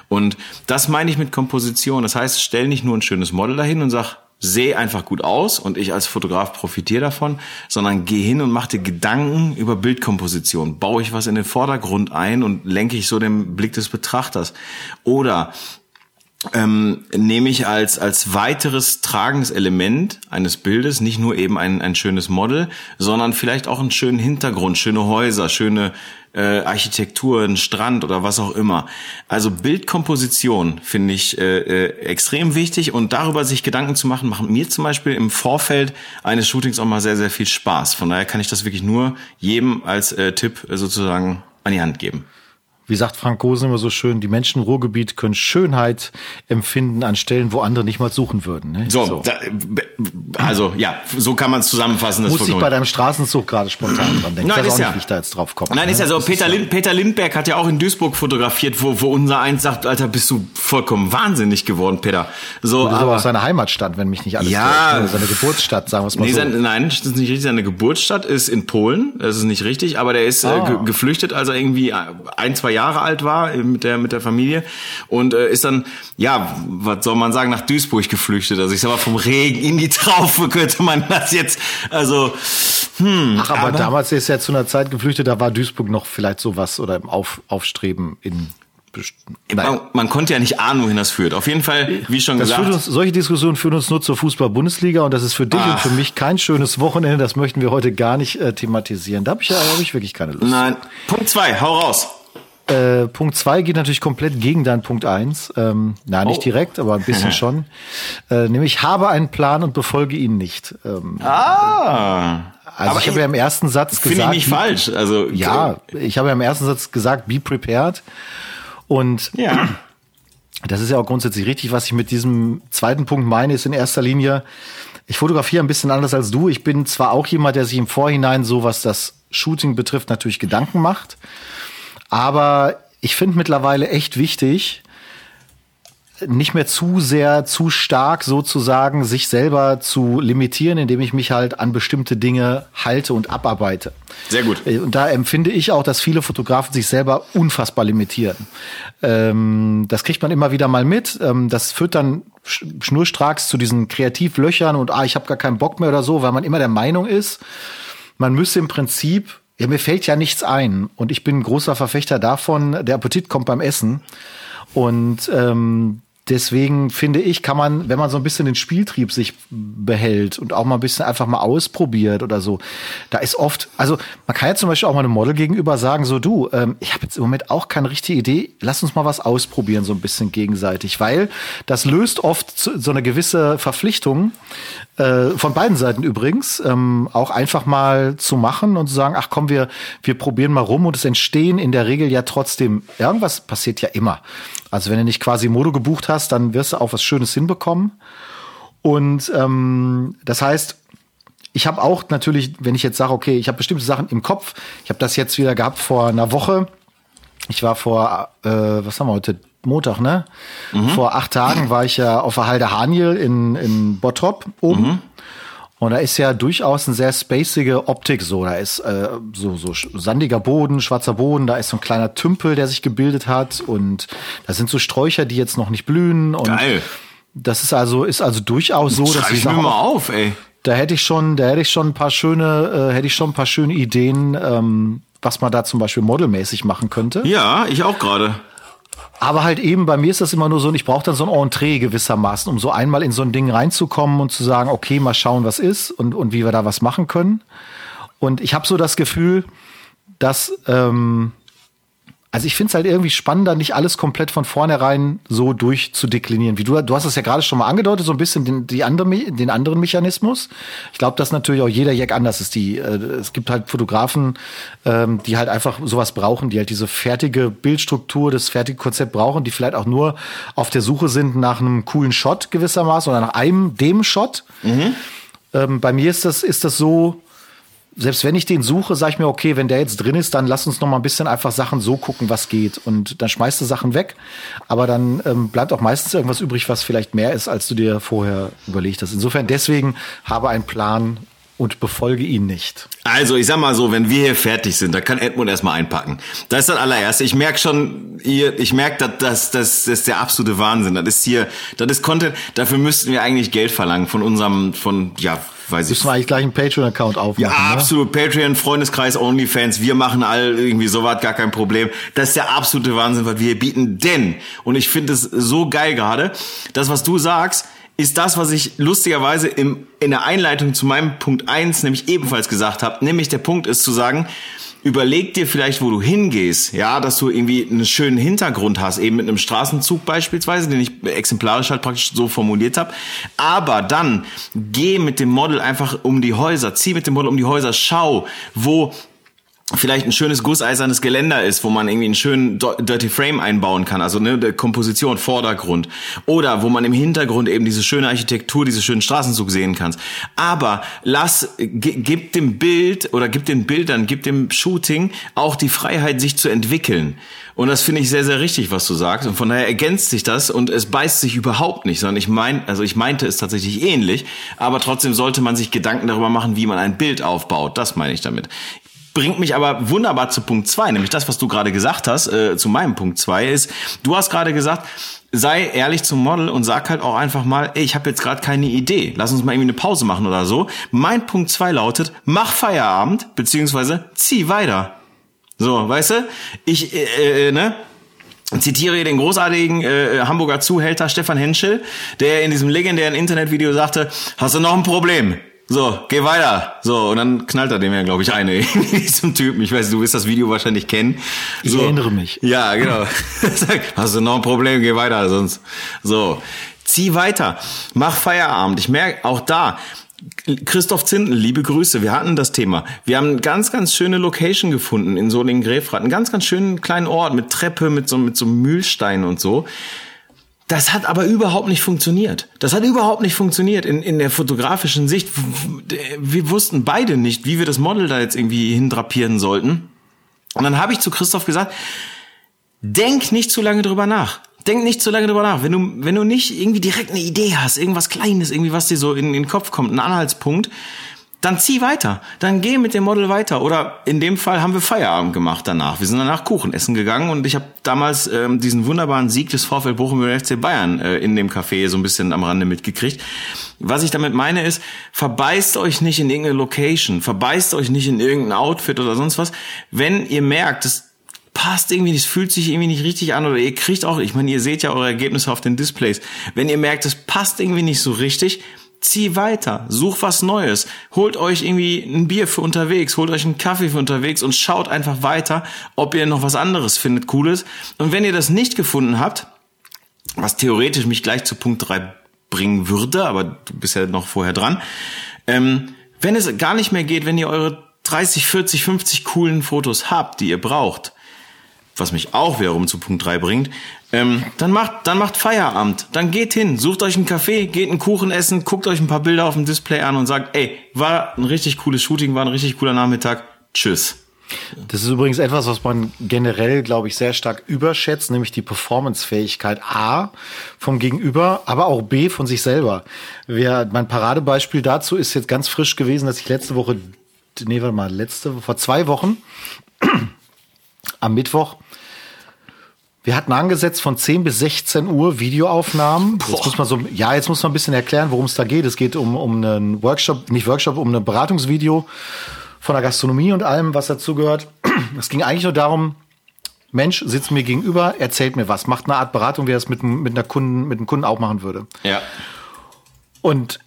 S1: Und das meine ich mit Komposition. Das heißt, stell nicht nur ein schönes Model dahin und sag, sehe einfach gut aus und ich als Fotograf profitiere davon, sondern geh hin und mach dir Gedanken über Bildkomposition. Baue ich was in den Vordergrund ein und lenke ich so den Blick des Betrachters. Oder ähm, nehme ich als, als weiteres tragendes Element eines Bildes nicht nur eben ein, ein schönes Model, sondern vielleicht auch einen schönen Hintergrund, schöne Häuser, schöne äh, Architektur, einen Strand oder was auch immer. Also Bildkomposition finde ich äh, äh, extrem wichtig und darüber sich Gedanken zu machen, macht mir zum Beispiel im Vorfeld eines Shootings auch mal sehr, sehr viel Spaß. Von daher kann ich das wirklich nur jedem als äh, Tipp äh, sozusagen an die Hand geben.
S2: Wie sagt Frank Gosen immer so schön, die Menschen im Ruhrgebiet können Schönheit empfinden an Stellen, wo andere nicht mal suchen würden. Ne?
S1: So, so. Da, also ja, so kann man es zusammenfassen.
S2: Das Muss ich bei deinem Straßenzug gerade spontan dran denken.
S1: Nein,
S2: ich
S1: ist ja,
S2: nicht, wie ich da jetzt drauf komme.
S1: Nein,
S2: ne?
S1: ist ja so. Peter, Lind, Peter Lindberg hat ja auch in Duisburg fotografiert, wo, wo unser eins sagt, Alter, bist du vollkommen wahnsinnig geworden, Peter.
S2: So, das ist aber auch seine Heimatstadt, wenn mich nicht alles
S1: ja,
S2: täuscht. Seine Geburtsstadt, sagen wir es mal
S1: nee,
S2: so.
S1: Sein, nein, das ist nicht richtig. Seine Geburtsstadt ist in Polen. Das ist nicht richtig, aber der ist äh, ah. äh, geflüchtet, als er irgendwie ein, zwei Jahre alt war mit der mit der Familie und äh, ist dann ja, was soll man sagen, nach Duisburg geflüchtet. Also ich sag mal vom Regen in die Traufe könnte man das jetzt also hm,
S2: Ach, aber, aber damals ist er zu einer Zeit geflüchtet, da war Duisburg noch vielleicht sowas oder im Auf, Aufstreben in
S1: man, man, konnte ja nicht ahnen, wohin das führt. Auf jeden Fall, wie schon
S2: das
S1: gesagt.
S2: Uns, solche Diskussionen führen uns nur zur Fußball-Bundesliga und das ist für dich Ach. und für mich kein schönes Wochenende. Das möchten wir heute gar nicht äh, thematisieren. Da habe ich, hab ich wirklich keine Lust.
S1: Nein. Punkt zwei, hau raus.
S2: Äh, Punkt zwei geht natürlich komplett gegen deinen Punkt eins. Ähm, na, nicht oh. direkt, aber ein bisschen schon. Äh, nämlich habe einen Plan und befolge ihn nicht. Ähm,
S1: ah.
S2: Also aber ich habe ja im ersten Satz
S1: gesagt. Finde ich nicht falsch. Also
S2: ja, ich habe ja im ersten Satz gesagt, be prepared. Und
S1: ja.
S2: das ist ja auch grundsätzlich richtig. Was ich mit diesem zweiten Punkt meine, ist in erster Linie, ich fotografiere ein bisschen anders als du. Ich bin zwar auch jemand, der sich im Vorhinein so, was das Shooting betrifft, natürlich Gedanken macht. Aber ich finde mittlerweile echt wichtig, nicht mehr zu sehr, zu stark sozusagen sich selber zu limitieren, indem ich mich halt an bestimmte Dinge halte und abarbeite.
S1: Sehr gut.
S2: Äh, und da empfinde ich auch, dass viele Fotografen sich selber unfassbar limitieren. Ähm, das kriegt man immer wieder mal mit. Ähm, das führt dann schnurstracks zu diesen Kreativlöchern und ah, ich habe gar keinen Bock mehr oder so, weil man immer der Meinung ist, man müsse im Prinzip, ja, mir fällt ja nichts ein. Und ich bin ein großer Verfechter davon, der Appetit kommt beim Essen. Und ähm, Deswegen finde ich, kann man, wenn man so ein bisschen den Spieltrieb sich behält und auch mal ein bisschen einfach mal ausprobiert oder so, da ist oft, also man kann ja zum Beispiel auch mal einem Model gegenüber sagen, so du, ähm, ich habe jetzt im Moment auch keine richtige Idee, lass uns mal was ausprobieren, so ein bisschen gegenseitig, weil das löst oft so eine gewisse Verpflichtung äh, von beiden Seiten übrigens, ähm, auch einfach mal zu machen und zu sagen, ach komm, wir, wir probieren mal rum und es entstehen in der Regel ja trotzdem, irgendwas passiert ja immer. Also wenn du nicht quasi Modo gebucht hast, dann wirst du auch was Schönes hinbekommen. Und ähm, das heißt, ich habe auch natürlich, wenn ich jetzt sage, okay, ich habe bestimmte Sachen im Kopf, ich habe das jetzt wieder gehabt vor einer Woche. Ich war vor, äh, was haben wir heute? Montag, ne? Mhm. Vor acht Tagen war ich ja auf der Halde Haniel in, in Bottrop oben. Mhm. Und da ist ja durchaus eine sehr spacige Optik so. Da ist äh, so, so sandiger Boden, schwarzer Boden, da ist so ein kleiner Tümpel, der sich gebildet hat. Und da sind so Sträucher, die jetzt noch nicht blühen. Und
S1: Geil.
S2: Das ist also, ist also durchaus so,
S1: dass Schreib ich mir mal auf, ey.
S2: Da hätte ich schon, da hätte ich schon ein paar schöne, äh, hätte ich schon ein paar schöne Ideen, ähm, was man da zum Beispiel modelmäßig machen könnte.
S1: Ja, ich auch gerade.
S2: Aber halt eben, bei mir ist das immer nur so, ich brauche dann so ein Entree gewissermaßen, um so einmal in so ein Ding reinzukommen und zu sagen, okay, mal schauen, was ist und, und wie wir da was machen können. Und ich habe so das Gefühl, dass ähm, also ich finde es halt irgendwie spannender, nicht alles komplett von vornherein so durchzudeklinieren. Wie du, du hast es ja gerade schon mal angedeutet, so ein bisschen den, die andere, den anderen Mechanismus. Ich glaube, dass natürlich auch jeder Jack anders ist. Die, äh, es gibt halt Fotografen, ähm, die halt einfach sowas brauchen, die halt diese fertige Bildstruktur, das fertige Konzept brauchen, die vielleicht auch nur auf der Suche sind nach einem coolen Shot gewissermaßen oder nach einem, dem Shot. Mhm. Ähm, bei mir ist das, ist das so, selbst wenn ich den suche, sage ich mir, okay, wenn der jetzt drin ist, dann lass uns noch mal ein bisschen einfach Sachen so gucken, was geht. Und dann schmeißt du Sachen weg, aber dann ähm, bleibt auch meistens irgendwas übrig, was vielleicht mehr ist, als du dir vorher überlegt hast. Insofern deswegen habe einen Plan und befolge ihn nicht.
S1: Also, ich sag mal so, wenn wir hier fertig sind, da kann Edmund erstmal einpacken. Das ist das allererste. Ich merke schon, ihr, ich merke, dass das, das, das ist der absolute Wahnsinn. Das ist hier, das ist Content. Dafür müssten wir eigentlich Geld verlangen von unserem, von, ja, weiß
S2: ich. Müssen wir eigentlich gleich einen Patreon-Account aufmachen.
S1: Ja, ne? absolut. Ne? Patreon, Freundeskreis, OnlyFans. Wir machen all irgendwie sowas, gar kein Problem. Das ist der absolute Wahnsinn, was wir hier bieten. Denn, und ich finde es so geil gerade, das, was du sagst, ist das, was ich lustigerweise im, in der Einleitung zu meinem Punkt eins nämlich ebenfalls gesagt habe. Nämlich der Punkt ist zu sagen, überleg dir vielleicht, wo du hingehst, ja, dass du irgendwie einen schönen Hintergrund hast, eben mit einem Straßenzug beispielsweise, den ich exemplarisch halt praktisch so formuliert habe. Aber dann geh mit dem Model einfach um die Häuser, zieh mit dem Model um die Häuser, schau, wo vielleicht ein schönes gusseisernes Geländer ist, wo man irgendwie einen schönen Dirty Frame einbauen kann, also eine Komposition, Vordergrund. Oder wo man im Hintergrund eben diese schöne Architektur, diese schönen Straßenzug sehen kann. Aber lass, gib dem Bild oder gib den Bildern, gib dem Shooting auch die Freiheit, sich zu entwickeln. Und das finde ich sehr, sehr richtig, was du sagst. Und von daher ergänzt sich das und es beißt sich überhaupt nicht, sondern ich mein, also ich meinte es tatsächlich ähnlich, aber trotzdem sollte man sich Gedanken darüber machen, wie man ein Bild aufbaut. Das meine ich damit bringt mich aber wunderbar zu Punkt zwei, nämlich das, was du gerade gesagt hast, äh, zu meinem Punkt zwei ist, du hast gerade gesagt, sei ehrlich zum Model und sag halt auch einfach mal, ey, ich habe jetzt gerade keine Idee, lass uns mal irgendwie eine Pause machen oder so. Mein Punkt zwei lautet, mach Feierabend, beziehungsweise zieh weiter. So, weißt du, ich, äh, äh, ne, zitiere den großartigen äh, Hamburger Zuhälter Stefan Henschel, der in diesem legendären Internetvideo sagte, hast du noch ein Problem? So, geh weiter. So, und dann knallt er dem ja, glaube ich, eine diesem Typen. Ich weiß, du wirst das Video wahrscheinlich kennen.
S2: So. Ich erinnere mich.
S1: Ja, genau. Hast du noch ein Problem? Geh weiter, sonst. So, zieh weiter. Mach Feierabend. Ich merke auch da, Christoph Zinten, liebe Grüße. Wir hatten das Thema. Wir haben eine ganz, ganz schöne Location gefunden in Solingen-Gräfrath. Einen ganz, ganz schönen kleinen Ort mit Treppe, mit so, mit so Mühlsteinen und so. Das hat aber überhaupt nicht funktioniert. Das hat überhaupt nicht funktioniert in, in der fotografischen Sicht. Wir wussten beide nicht, wie wir das Model da jetzt irgendwie hindrapieren sollten. Und dann habe ich zu Christoph gesagt, denk nicht zu lange drüber nach. denk nicht zu lange drüber nach. Wenn du, wenn du nicht irgendwie direkt eine Idee hast, irgendwas Kleines, irgendwie was dir so in, in den Kopf kommt, ein Anhaltspunkt, dann zieh weiter. Dann geh mit dem Model weiter. Oder in dem Fall haben wir Feierabend gemacht danach. Wir sind danach Kuchen essen gegangen und ich habe damals ähm, diesen wunderbaren Sieg des VfL Bochum über den FC Bayern äh, in dem Café so ein bisschen am Rande mitgekriegt. Was ich damit meine ist, verbeißt euch nicht in irgendeine Location, verbeißt euch nicht in irgendein Outfit oder sonst was. Wenn ihr merkt, es passt irgendwie nicht, es fühlt sich irgendwie nicht richtig an oder ihr kriegt auch, ich meine, ihr seht ja eure Ergebnisse auf den Displays. Wenn ihr merkt, es passt irgendwie nicht so richtig, zieh weiter, such was Neues, holt euch irgendwie ein Bier für unterwegs, holt euch einen Kaffee für unterwegs und schaut einfach weiter, ob ihr noch was anderes findet, cooles. Und wenn ihr das nicht gefunden habt, was theoretisch mich gleich zu Punkt drei bringen würde, aber du bist ja noch vorher dran, ähm, wenn es gar nicht mehr geht, wenn ihr eure 30, 40, 50 coolen Fotos habt, die ihr braucht, was mich auch wiederum zu Punkt drei bringt, ähm, dann macht, dann macht Feierabend. Dann geht hin, sucht euch einen Kaffee, geht einen Kuchen essen, guckt euch ein paar Bilder auf dem Display an und sagt, ey, war ein richtig cooles Shooting, war ein richtig cooler Nachmittag. Tschüss.
S2: Das ist übrigens etwas, was man generell, glaube ich, sehr stark überschätzt, nämlich die Performancefähigkeit A vom Gegenüber, aber auch B von sich selber. Wer, mein Paradebeispiel dazu ist jetzt ganz frisch gewesen, dass ich letzte Woche, nee, warte mal, letzte, vor zwei Wochen, am Mittwoch, wir hatten angesetzt von 10 bis 16 Uhr Videoaufnahmen. Jetzt muss man so, ja, jetzt muss man ein bisschen erklären, worum es da geht. Es geht um, um einen Workshop, nicht Workshop, um ein Beratungsvideo von der Gastronomie und allem, was dazugehört. Es ging eigentlich nur darum, Mensch sitzt mir gegenüber, erzählt mir was, macht eine Art Beratung, wie er es mit, mit einer Kunden, mit einem Kunden auch machen würde.
S1: Ja.
S2: Und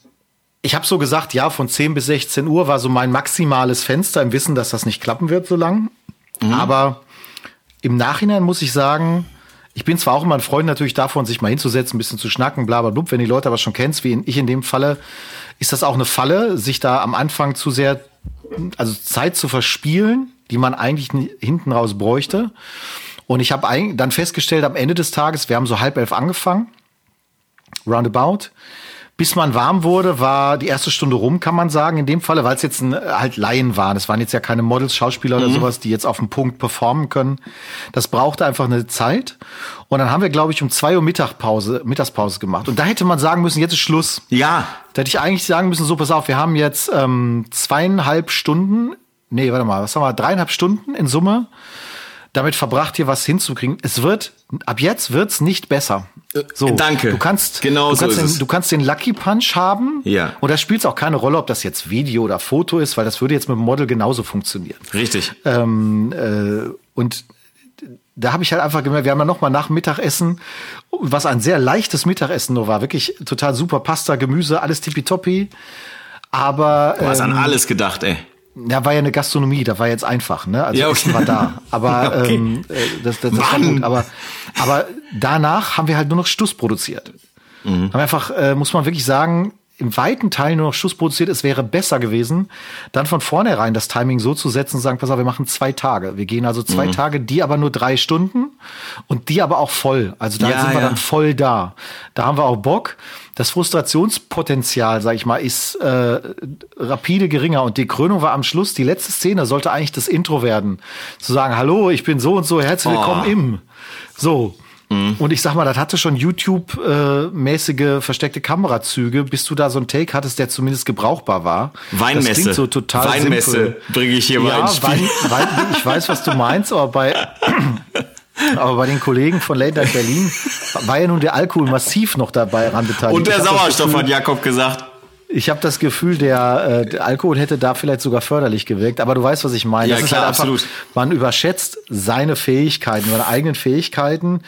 S2: ich habe so gesagt, ja, von 10 bis 16 Uhr war so mein maximales Fenster im Wissen, dass das nicht klappen wird so lang. Mhm. Aber im Nachhinein muss ich sagen, ich bin zwar auch immer ein Freund natürlich davon, sich mal hinzusetzen, ein bisschen zu schnacken, bla bla blub. Wenn die Leute aber schon kennst, wie ich in dem Falle, ist das auch eine Falle, sich da am Anfang zu sehr, also Zeit zu verspielen, die man eigentlich hinten raus bräuchte. Und ich habe dann festgestellt, am Ende des Tages, wir haben so halb elf angefangen, roundabout. Bis man warm wurde, war die erste Stunde rum, kann man sagen. In dem Falle, weil es jetzt ein, halt Laien waren. Es waren jetzt ja keine Models, Schauspieler mhm. oder sowas, die jetzt auf dem Punkt performen können. Das brauchte einfach eine Zeit. Und dann haben wir, glaube ich, um zwei Uhr Mittagpause, Mittagspause gemacht. Und da hätte man sagen müssen, jetzt ist Schluss.
S1: Ja.
S2: Da hätte ich eigentlich sagen müssen, so pass auf, wir haben jetzt ähm, zweieinhalb Stunden, nee, warte mal, was haben wir, dreieinhalb Stunden in Summe damit verbracht, hier was hinzukriegen. Es wird, ab jetzt wird's nicht besser.
S1: So, Danke.
S2: Du kannst,
S1: genau
S2: du
S1: so
S2: kannst, den, du kannst den Lucky Punch haben.
S1: Ja.
S2: Und da spielt es auch keine Rolle, ob das jetzt Video oder Foto ist, weil das würde jetzt mit dem Model genauso funktionieren.
S1: Richtig.
S2: Ähm, äh, und da habe ich halt einfach gemerkt, wir haben ja noch mal nach Mittagessen, was ein sehr leichtes Mittagessen nur war, wirklich total super Pasta, Gemüse, alles tippitoppi. Aber
S1: Du hast
S2: ähm,
S1: an alles gedacht, ey.
S2: Ja, war ja eine Gastronomie, da war jetzt einfach, ne? Also
S1: Ja, okay.
S2: Essen war da. Aber
S1: Okay.
S2: ähm, äh, das, das, das war gut. Aber, aber danach haben wir halt nur noch Stuss produziert.
S1: Mhm.
S2: Haben einfach, äh, muss man wirklich sagen, im weiten Teil nur noch Stuss produziert. Es wäre besser gewesen, dann von vornherein das Timing so zu setzen und sagen, pass auf, wir machen zwei Tage. Wir gehen also
S1: Mhm.
S2: zwei Tage, die aber nur drei Stunden und die aber auch voll. Also da
S1: Ja,
S2: sind wir
S1: ja.
S2: dann voll da. Da haben wir auch Bock. Das Frustrationspotenzial, sag ich mal, ist äh, rapide geringer. Und die Krönung war am Schluss, die letzte Szene sollte eigentlich das Intro werden. Zu sagen, hallo, ich bin so und so, herzlich willkommen
S1: Oh.
S2: im. So. Und ich sag mal, das hatte schon YouTube-mäßige versteckte Kamerazüge, bis du da so einen Take hattest, der zumindest gebrauchbar war.
S1: Weinmesse.
S2: Das klingt so total
S1: Weinmesse bringe ich hier mal
S2: Ja,
S1: ins Spiel.
S2: Wein, Wein, ich weiß, was du meinst, aber bei, aber bei den Kollegen von Late Night Berlin war ja nun der Alkohol massiv noch dabei ran beteiligt.
S1: Und der Sauerstoff
S2: Gefühl-
S1: hat Jakob gesagt.
S2: ich habe das Gefühl, der, äh, der Alkohol hätte da vielleicht sogar förderlich gewirkt. Aber du weißt, was ich meine.
S1: Ja,
S2: das
S1: klar,
S2: ist halt einfach,
S1: absolut.
S2: Man überschätzt seine Fähigkeiten, seine eigenen Fähigkeiten.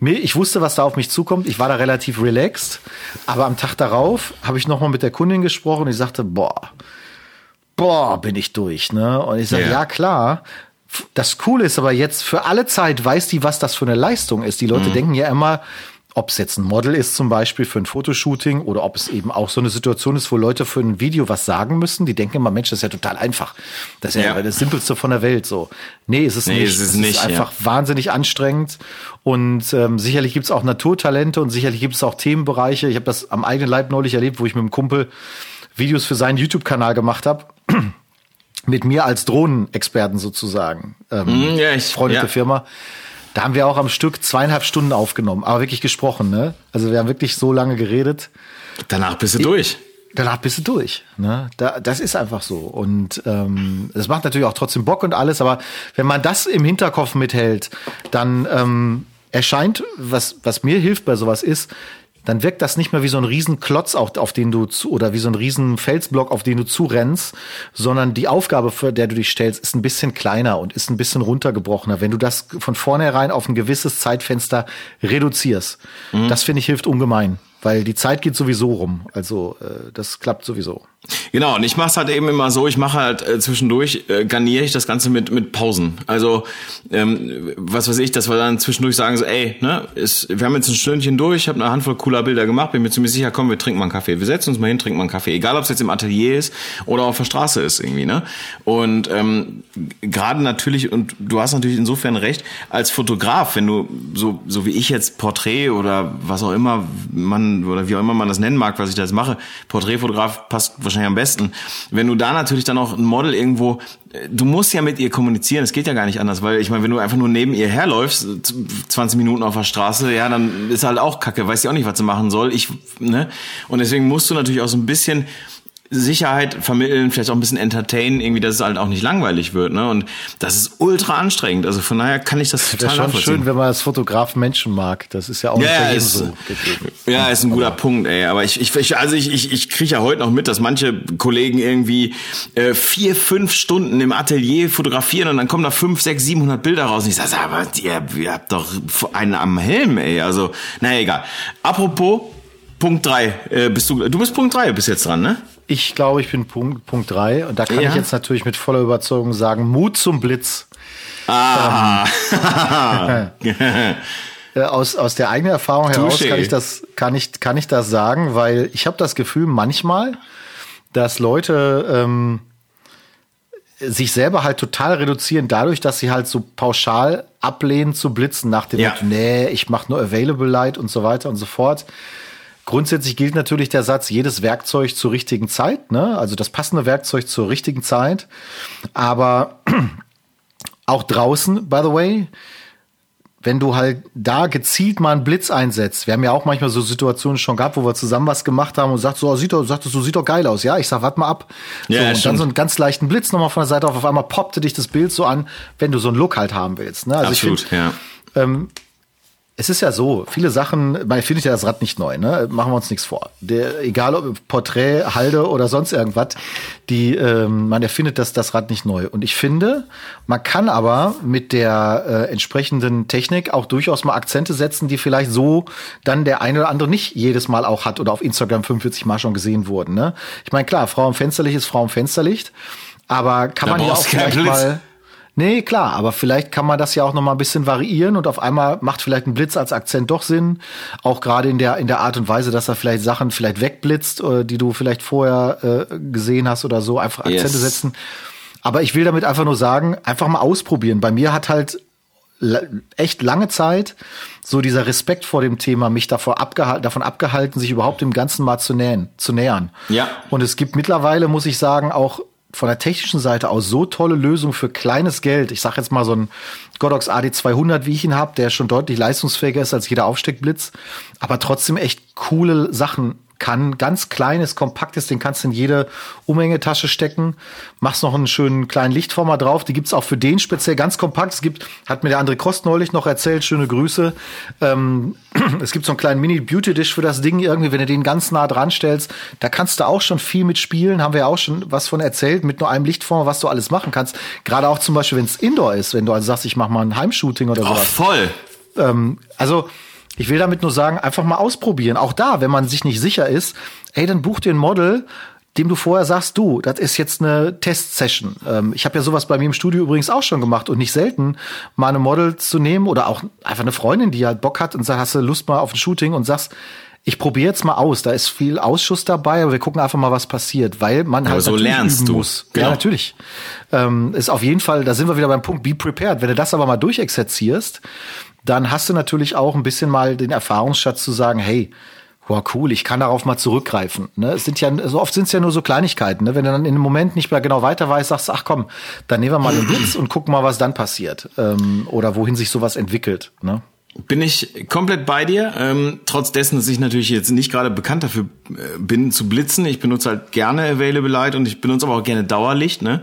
S2: Ich wusste, was da auf mich zukommt. Ich war da relativ relaxed. Aber am Tag darauf habe ich nochmal mit der Kundin gesprochen und ich sagte, boah, boah, bin ich durch. Ne? Und ich sage,
S1: Ja.
S2: ja klar. Das Coole ist aber jetzt, für alle Zeit weiß die, was das für eine Leistung ist. Die
S1: Mhm.
S2: Leute denken ja immer, ob es jetzt ein Model ist zum Beispiel für ein Fotoshooting oder ob es eben auch so eine Situation ist, wo Leute für ein Video was sagen müssen. Die denken immer, Mensch, das ist ja total einfach. Das ist ja,
S1: Ja.
S2: das Simpelste von der Welt. So, nee, ist es
S1: Nee,
S2: nicht.
S1: ist es nicht, ja.
S2: einfach wahnsinnig anstrengend und ähm, sicherlich gibt es auch Naturtalente und sicherlich gibt es auch Themenbereiche. Ich habe das am eigenen Leib neulich erlebt, wo ich mit einem Kumpel Videos für seinen YouTube-Kanal gemacht habe. Mit mir als Drohnenexperten sozusagen. Ähm,
S1: Hm, ja, ich-
S2: Freundete
S1: ja.
S2: Firma. Da haben wir auch am Stück zweieinhalb Stunden aufgenommen, aber wirklich gesprochen, ne? Also wir haben wirklich so lange geredet.
S1: Danach bist du durch.
S2: Danach bist du durch. Ne? Da, das ist einfach so. Und ähm, es macht natürlich auch trotzdem Bock und alles, aber wenn man das im Hinterkopf mithält, dann ähm, erscheint, was, was mir hilft bei sowas ist, dann wirkt das nicht mehr wie so ein Riesenklotz, auf, auf den du zu, oder wie so ein riesen Felsblock, auf den du zurennst, sondern die Aufgabe, für der du dich stellst, ist ein bisschen kleiner und ist ein bisschen runtergebrochener. Wenn du das von vornherein auf ein gewisses Zeitfenster reduzierst, mhm. das finde ich hilft ungemein weil die Zeit geht sowieso rum. Also äh, das klappt sowieso.
S1: Genau, und ich mache es halt eben immer so, ich mache halt äh, zwischendurch, äh, garniere ich das Ganze mit mit Pausen. Also ähm, was weiß ich, dass wir dann zwischendurch sagen so, ey, ne, ist, wir haben jetzt ein Stündchen durch, ich habe eine Handvoll cooler Bilder gemacht, bin mir ziemlich sicher, komm, wir trinken mal einen Kaffee. Wir setzen uns mal hin, trinken mal einen Kaffee. Egal, ob es jetzt im Atelier ist oder auf der Straße ist irgendwie, ne? Und ähm, gerade natürlich, und du hast natürlich insofern recht, als Fotograf, wenn du so, so wie ich jetzt Porträt oder was auch immer man, oder wie auch immer man das nennen mag, was ich da jetzt mache, Porträtfotograf passt wahrscheinlich am besten. Wenn du da natürlich dann auch ein Model irgendwo, du musst ja mit ihr kommunizieren, es geht ja gar nicht anders, weil ich meine, wenn du einfach nur neben ihr herläufst, 20 Minuten auf der Straße, ja, dann ist halt auch kacke, weiß ja auch nicht, was sie machen soll. Ich, ne? Und deswegen musst du natürlich auch so ein bisschen Sicherheit vermitteln, vielleicht auch ein bisschen entertainen, irgendwie, dass es halt auch nicht langweilig wird, ne? Und das ist ultra anstrengend. Also von daher kann ich das total
S2: das ist schon schön, wenn man als Fotograf Menschen mag. Das ist ja auch
S1: ja, nicht ist, so gegeben. Ja, ist ein guter aber. Punkt, ey. Aber ich, ich, also ich, ich, ich kriege ja heute noch mit, dass manche Kollegen irgendwie äh, vier, fünf Stunden im Atelier fotografieren und dann kommen da fünf, sechs, siebenhundert Bilder raus. Und ich sage, aber ihr, ihr habt doch einen am Helm, ey. Also, naja, egal. Apropos Punkt drei, äh, bist du, du bist Punkt drei bis jetzt dran, ne?
S2: Ich glaube, ich bin Punkt, Punkt drei. Und da kann ja. ich jetzt natürlich mit voller Überzeugung sagen, Mut zum Blitz. Ah. Ähm, äh, aus, aus der eigenen Erfahrung heraus kann ich das, kann ich, kann ich das sagen, weil ich habe das Gefühl manchmal, dass Leute ähm, sich selber halt total reduzieren dadurch, dass sie halt so pauschal ablehnen zu blitzen nach dem
S1: ja.
S2: Motto, nee, ich mache nur Available Light und so weiter und so fort. Grundsätzlich gilt natürlich der Satz, jedes Werkzeug zur richtigen Zeit, ne? also das passende Werkzeug zur richtigen Zeit. Aber auch draußen, by the way, wenn du halt da gezielt mal einen Blitz einsetzt, wir haben ja auch manchmal so Situationen schon gehabt, wo wir zusammen was gemacht haben und sagt so, sieht doch, sagt so, sieht doch geil aus. Ja, ich sag, warte mal ab. Ja, so, und dann so einen ganz leichten Blitz nochmal von der Seite auf, auf einmal poppte dich das Bild so an, wenn du so einen Look halt haben willst. Ne? Also
S1: Absolut,
S2: ich find,
S1: ja.
S2: Ähm, es ist ja so, viele Sachen, man findet ja das Rad nicht neu, ne? Machen wir uns nichts vor. Der, egal ob Porträt, Halde oder sonst irgendwas, die, ähm, man erfindet das, das Rad nicht neu. Und ich finde, man kann aber mit der äh, entsprechenden Technik auch durchaus mal Akzente setzen, die vielleicht so dann der eine oder andere nicht jedes Mal auch hat oder auf Instagram 45 Mal schon gesehen wurden. Ne? Ich meine, klar, Frau im Fensterlicht ist Frau im Fensterlicht, aber kann da man ja auch vielleicht mal Nee, klar, aber vielleicht kann man das ja auch noch mal ein bisschen variieren und auf einmal macht vielleicht ein Blitz als Akzent doch Sinn, auch gerade in der in der Art und Weise, dass er vielleicht Sachen vielleicht wegblitzt, äh, die du vielleicht vorher äh, gesehen hast oder so, einfach Akzente yes. setzen. Aber ich will damit einfach nur sagen, einfach mal ausprobieren. Bei mir hat halt echt lange Zeit so dieser Respekt vor dem Thema mich davor abgehalten, davon abgehalten, sich überhaupt dem Ganzen mal zu nähern, zu nähern.
S1: Ja.
S2: Und es gibt mittlerweile, muss ich sagen, auch von der technischen Seite aus so tolle Lösung für kleines Geld. Ich sage jetzt mal so ein Godox AD200, wie ich ihn habe, der schon deutlich leistungsfähiger ist als jeder Aufsteckblitz, aber trotzdem echt coole Sachen kann. Ganz kleines, kompaktes, den kannst du in jede Umhängetasche stecken. Machst noch einen schönen kleinen Lichtformer drauf. Die gibt's auch für den speziell ganz kompakt. Es gibt, hat mir der André Kost neulich noch erzählt, schöne Grüße. Ähm, es gibt so einen kleinen Mini-Beauty-Dish für das Ding irgendwie, wenn du den ganz nah dran stellst. Da kannst du auch schon viel mitspielen. Haben wir ja auch schon was von erzählt, mit nur einem Lichtformer, was du alles machen kannst. Gerade auch zum Beispiel, wenn es Indoor ist, wenn du also sagst, ich mach mal ein Heimshooting oder so. Oh,
S1: voll.
S2: Ähm, also, ich will damit nur sagen, einfach mal ausprobieren. Auch da, wenn man sich nicht sicher ist, ey, dann buch dir ein Model, dem du vorher sagst, du, das ist jetzt eine Testsession. Ähm, ich habe ja sowas bei mir im Studio übrigens auch schon gemacht und nicht selten, mal eine Model zu nehmen oder auch einfach eine Freundin, die halt Bock hat und sagt, hast du Lust mal auf ein Shooting und sagst, ich probiere jetzt mal aus. Da ist viel Ausschuss dabei, aber wir gucken einfach mal, was passiert, weil man halt
S1: so lernst du. muss.
S2: Genau. Ja, natürlich. Ähm, ist auf jeden Fall, da sind wir wieder beim Punkt, be prepared. Wenn du das aber mal durchexerzierst, dann hast du natürlich auch ein bisschen mal den Erfahrungsschatz zu sagen, hey, Boah, cool, ich kann darauf mal zurückgreifen. Ne? Es sind ja, so oft sind es ja nur so Kleinigkeiten. Ne? Wenn du dann in einem Moment nicht mehr genau weiter weißt, sagst du, ach komm, dann nehmen wir mal den Blitz und gucken mal, was dann passiert. Ähm, oder wohin sich sowas entwickelt. Ne?
S1: Bin ich komplett bei dir. Ähm, trotz dessen, dass ich natürlich jetzt nicht gerade bekannt dafür äh, bin zu blitzen. Ich benutze halt gerne Available Light und ich benutze aber auch gerne Dauerlicht. Ne?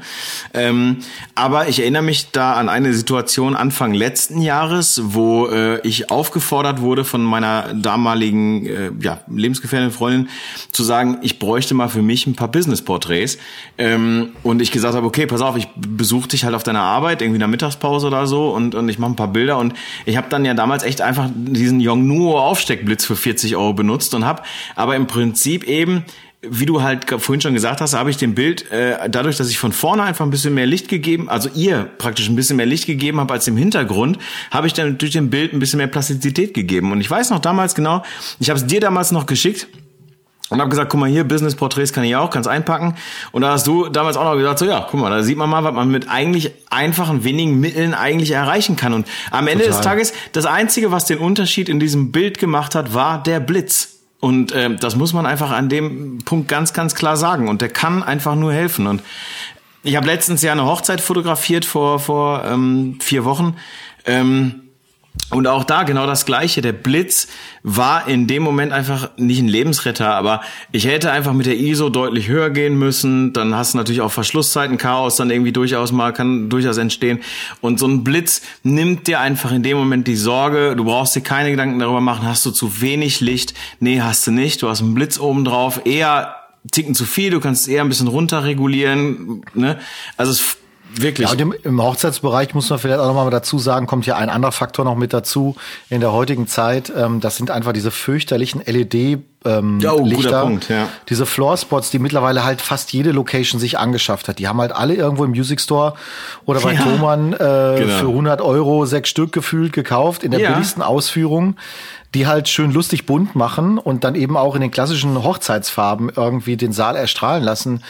S1: Ähm, aber ich erinnere mich da an eine Situation Anfang letzten Jahres, wo äh, ich aufgefordert wurde von meiner damaligen äh, ja, lebensgefährlichen Freundin zu sagen, ich bräuchte mal für mich ein paar Business-Porträts. Ähm, und ich gesagt habe, okay, pass auf, ich besuche dich halt auf deiner Arbeit, irgendwie in der Mittagspause oder so und, und ich mache ein paar Bilder. Und ich habe dann ja damals damals echt einfach diesen Yongnuo Aufsteckblitz für 40 Euro benutzt und habe aber im Prinzip eben wie du halt vorhin schon gesagt hast, habe ich dem Bild äh, dadurch, dass ich von vorne einfach ein bisschen mehr Licht gegeben, also ihr praktisch ein bisschen mehr Licht gegeben habe als im Hintergrund, habe ich dann durch dem Bild ein bisschen mehr Plastizität gegeben. Und ich weiß noch damals genau, ich habe es dir damals noch geschickt und habe gesagt, guck mal hier, Business-Porträts kann ich auch, kannst einpacken. Und da hast du damals auch noch gesagt, so ja, guck mal, da sieht man mal, was man mit eigentlich einfachen, wenigen Mitteln eigentlich erreichen kann. Und am Ende Total. des Tages, das Einzige, was den Unterschied in diesem Bild gemacht hat, war der Blitz. Und äh, das muss man einfach an dem Punkt ganz, ganz klar sagen. Und der kann einfach nur helfen. Und ich habe letztens ja eine Hochzeit fotografiert vor, vor ähm, vier Wochen. Ähm, und auch da genau das Gleiche. Der Blitz war in dem Moment einfach nicht ein Lebensretter, aber ich hätte einfach mit der ISO deutlich höher gehen müssen. Dann hast du natürlich auch Verschlusszeiten, Chaos dann irgendwie durchaus mal, kann durchaus entstehen. Und so ein Blitz nimmt dir einfach in dem Moment die Sorge. Du brauchst dir keine Gedanken darüber machen, hast du zu wenig Licht? Nee, hast du nicht. Du hast einen Blitz oben drauf. Eher ticken zu viel, du kannst eher ein bisschen runterregulieren. Ne? Also es Wirklich.
S2: Ja, und im, im Hochzeitsbereich muss man vielleicht auch nochmal dazu sagen, kommt ja ein anderer Faktor noch mit dazu in der heutigen Zeit. Ähm, das sind einfach diese fürchterlichen LED ähm, oh, Lichter, Punkt, ja. diese Floorspots, die mittlerweile halt fast jede Location sich angeschafft hat. Die haben halt alle irgendwo im Music Store oder bei ja, Thomann äh, genau. für 100 Euro sechs Stück gefühlt gekauft in der ja. billigsten Ausführung die halt schön lustig bunt machen und dann eben auch in den klassischen Hochzeitsfarben irgendwie den Saal erstrahlen lassen,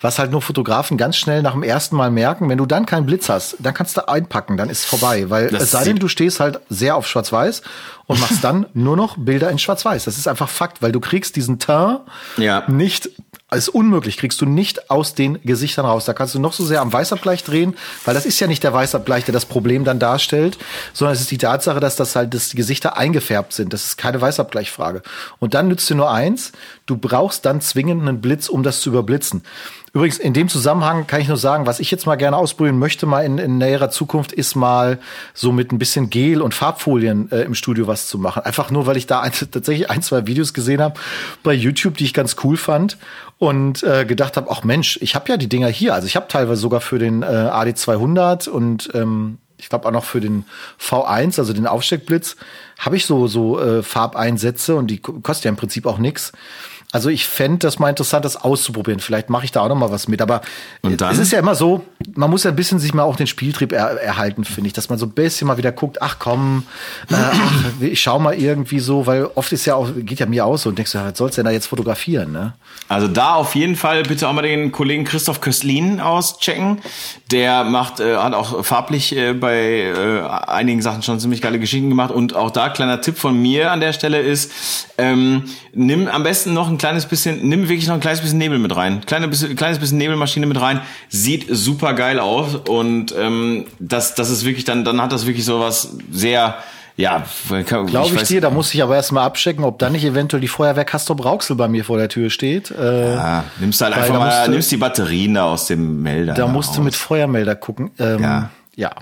S2: was halt nur Fotografen ganz schnell nach dem ersten Mal merken, wenn du dann keinen Blitz hast, dann kannst du einpacken, dann ist vorbei, weil das es sei denn, du stehst halt sehr auf schwarz-weiß und machst dann nur noch Bilder in schwarz-weiß. Das ist einfach Fakt, weil du kriegst diesen Teint ja. nicht ist unmöglich, kriegst du nicht aus den Gesichtern raus. Da kannst du noch so sehr am Weißabgleich drehen, weil das ist ja nicht der Weißabgleich, der das Problem dann darstellt, sondern es ist die Tatsache, dass das halt, dass die Gesichter eingefärbt sind. Das ist keine Weißabgleichfrage. Und dann nützt dir nur eins, du brauchst dann zwingend einen Blitz, um das zu überblitzen. Übrigens, in dem Zusammenhang kann ich nur sagen, was ich jetzt mal gerne ausprobieren möchte, mal in, in näherer Zukunft, ist mal so mit ein bisschen Gel und Farbfolien äh, im Studio was zu machen. Einfach nur, weil ich da ein, tatsächlich ein, zwei Videos gesehen habe bei YouTube, die ich ganz cool fand und äh, gedacht habe, ach Mensch, ich habe ja die Dinger hier. Also ich habe teilweise sogar für den äh, AD200 und ähm, ich glaube auch noch für den V1, also den Aufsteckblitz, habe ich so so äh, Farbeinsätze und die kosten ja im Prinzip auch nix. Also ich fände das mal interessant, das auszuprobieren. Vielleicht mache ich da auch noch mal was mit. Aber es ist ja immer so, man muss ja ein bisschen sich mal auch den Spieltrieb er erhalten, finde ich. Dass man so ein bisschen mal wieder guckt, ach komm, äh, ach, ich schau mal irgendwie so, weil oft ist ja auch, geht ja mir aus so und denkst du, was sollst du denn da jetzt fotografieren, ne?
S1: Also da auf jeden Fall bitte auch mal den Kollegen Christoph Köstlin auschecken. Der macht, äh, hat auch farblich äh, bei äh, einigen Sachen schon ziemlich geile Geschichten gemacht. Und auch da kleiner Tipp von mir an der Stelle ist, ähm, nimm am besten noch ein kleines bisschen, nimm wirklich noch ein kleines bisschen Nebel mit rein. Kleine bisschen, kleines bisschen Nebelmaschine mit rein. Sieht super geil aus. Und ähm, das, das ist wirklich, dann, dann hat das wirklich so was sehr ja,
S2: glaube ich, ich dir. Da muss ich aber erstmal abchecken, ob dann nicht eventuell die Feuerwehr Castrop Rauxel bei mir vor der Tür steht.
S1: Äh, ja, nimmst halt einfach mal, nimmst die Batterien da aus dem Melder.
S2: Da musst du mit Feuermelder gucken. Ähm, ja. Ja.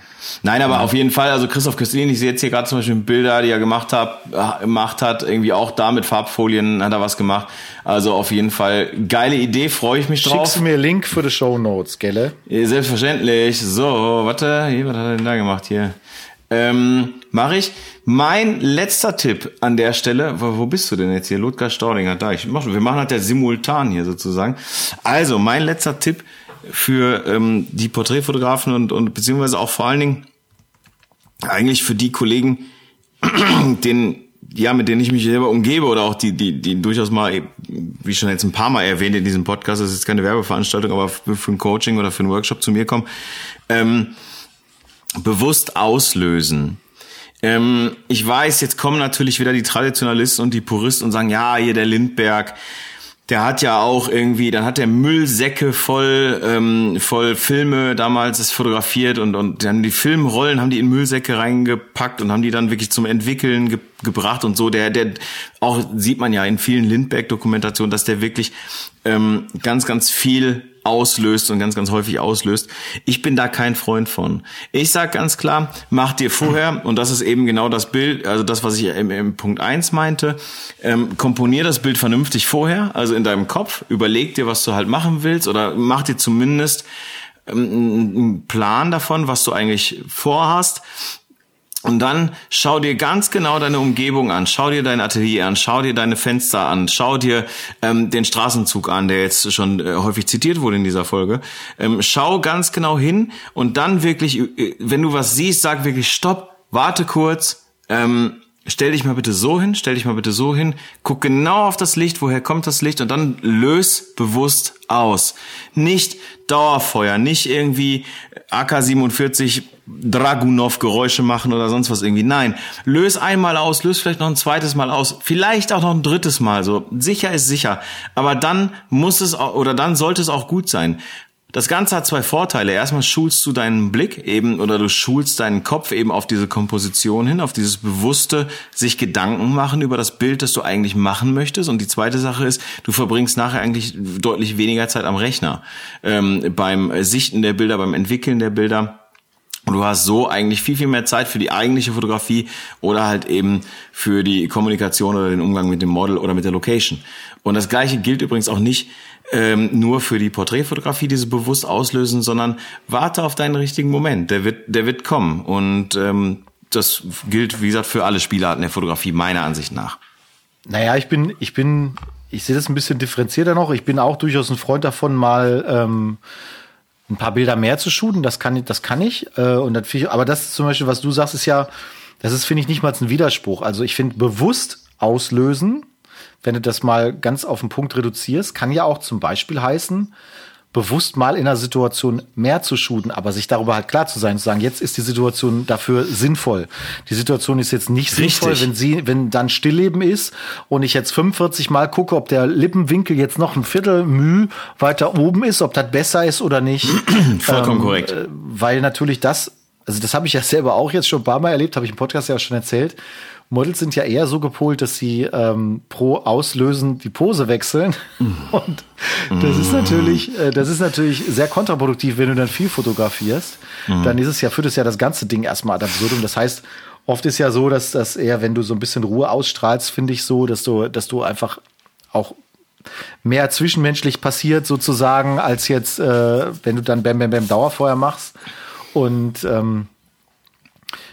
S1: Nein, aber auf jeden Fall, also Christoph Köstlin, ich sehe jetzt hier gerade zum Beispiel Bilder, die er gemacht hat, gemacht hat, irgendwie auch da mit Farbfolien hat er was gemacht. Also auf jeden Fall geile Idee, freue ich mich drauf.
S2: Schickst du mir Link für die Show Notes, gelle?
S1: Selbstverständlich. So, warte, hier, was hat er denn da gemacht hier? Ähm, mache ich. Mein letzter Tipp an der Stelle, wo, wo bist du denn jetzt hier? Ludger Staudinger, da. Ich mach, wir machen halt ja simultan hier sozusagen. Also, mein letzter Tipp für ähm, die Porträtfotografen und, und beziehungsweise auch vor allen Dingen eigentlich für die Kollegen, den ja, mit denen ich mich selber umgebe oder auch die, die, die durchaus mal, wie schon jetzt ein paar Mal erwähnt in diesem Podcast, das ist jetzt keine Werbeveranstaltung, aber für, für ein Coaching oder für einen Workshop zu mir kommen, ähm, bewusst auslösen. Ähm, ich weiß, jetzt kommen natürlich wieder die Traditionalisten und die Puristen und sagen, ja, hier der Lindberg, der hat ja auch irgendwie, dann hat der Müllsäcke voll, ähm, voll Filme damals ist fotografiert und, und dann die Filmrollen haben die in Müllsäcke reingepackt und haben die dann wirklich zum Entwickeln ge gebracht und so. Der, der auch sieht man ja in vielen Lindbergh-Dokumentationen, dass der wirklich ähm, ganz, ganz viel auslöst und ganz, ganz häufig auslöst. Ich bin da kein Freund von. Ich sag ganz klar, mach dir vorher, und das ist eben genau das Bild, also das, was ich im, im Punkt eins meinte, ähm, komponier das Bild vernünftig vorher, also in deinem Kopf, überleg dir, was du halt machen willst, oder mach dir zumindest ähm, einen Plan davon, was du eigentlich vorhast und dann schau dir ganz genau deine Umgebung an, schau dir dein Atelier an, schau dir deine Fenster an, schau dir ähm, den Straßenzug an, der jetzt schon äh, häufig zitiert wurde in dieser Folge. Ähm, schau ganz genau hin und dann wirklich, äh, wenn du was siehst, sag wirklich Stopp, warte kurz, ähm, stell dich mal bitte so hin, stell dich mal bitte so hin, guck genau auf das Licht, woher kommt das Licht und dann löse bewusst aus. Nicht Dauerfeuer, nicht irgendwie AK-47 Dragunov Geräusche machen oder sonst was irgendwie. Nein, löse einmal aus, löse vielleicht noch ein zweites Mal aus, vielleicht auch noch ein drittes Mal so. Sicher ist sicher, aber dann muss es oder dann sollte es auch gut sein. Das Ganze hat zwei Vorteile. Erstmal schulst du deinen Blick eben oder du schulst deinen Kopf eben auf diese Komposition hin, auf dieses bewusste sich Gedanken machen über das Bild, das du eigentlich machen möchtest. Und die zweite Sache ist, du verbringst nachher eigentlich deutlich weniger Zeit am Rechner ähm, beim Sichten der Bilder, beim Entwickeln der Bilder. Und du hast so eigentlich viel, viel mehr Zeit für die eigentliche Fotografie oder halt eben für die Kommunikation oder den Umgang mit dem Model oder mit der Location. Und das Gleiche gilt übrigens auch nicht ähm, nur für die Porträtfotografie diese bewusst auslösen, sondern warte auf deinen richtigen Moment. Der wird, der wird kommen. Und ähm, das gilt, wie gesagt, für alle Spielarten der Fotografie, meiner Ansicht nach.
S2: Naja, ich bin, ich bin, ich sehe das ein bisschen differenzierter noch. Ich bin auch durchaus ein Freund davon, mal ähm, ein paar Bilder mehr zu shooten. Das kann, das kann ich. Äh, und das ich aber das zum Beispiel, was du sagst, ist ja, das ist, finde ich, nicht mal ein Widerspruch. Also ich finde bewusst auslösen wenn du das mal ganz auf den Punkt reduzierst, kann ja auch zum Beispiel heißen, bewusst mal in einer Situation mehr zu shooten, aber sich darüber halt klar zu sein, zu sagen, jetzt ist die Situation dafür sinnvoll. Die Situation ist jetzt nicht Richtig. sinnvoll, wenn sie, wenn dann Stillleben ist und ich jetzt 45 Mal gucke, ob der Lippenwinkel jetzt noch ein Viertel Mühe weiter oben ist, ob das besser ist oder nicht.
S1: Vollkommen ähm, korrekt.
S2: Weil natürlich das, also das habe ich ja selber auch jetzt schon ein paar Mal erlebt, habe ich im Podcast ja schon erzählt. Models sind ja eher so gepolt, dass sie ähm, pro Auslösen die Pose wechseln. Mhm. Und das ist natürlich, äh, das ist natürlich sehr kontraproduktiv, wenn du dann viel fotografierst. Mhm. Dann ist es ja, führt es ja das ganze Ding erstmal ad absurdum. Das heißt, oft ist ja so, dass das eher, wenn du so ein bisschen Ruhe ausstrahlst, finde ich so, dass du, dass du einfach auch mehr zwischenmenschlich passiert sozusagen, als jetzt, äh, wenn du dann Bam Bam Bam Dauerfeuer machst. Und ähm,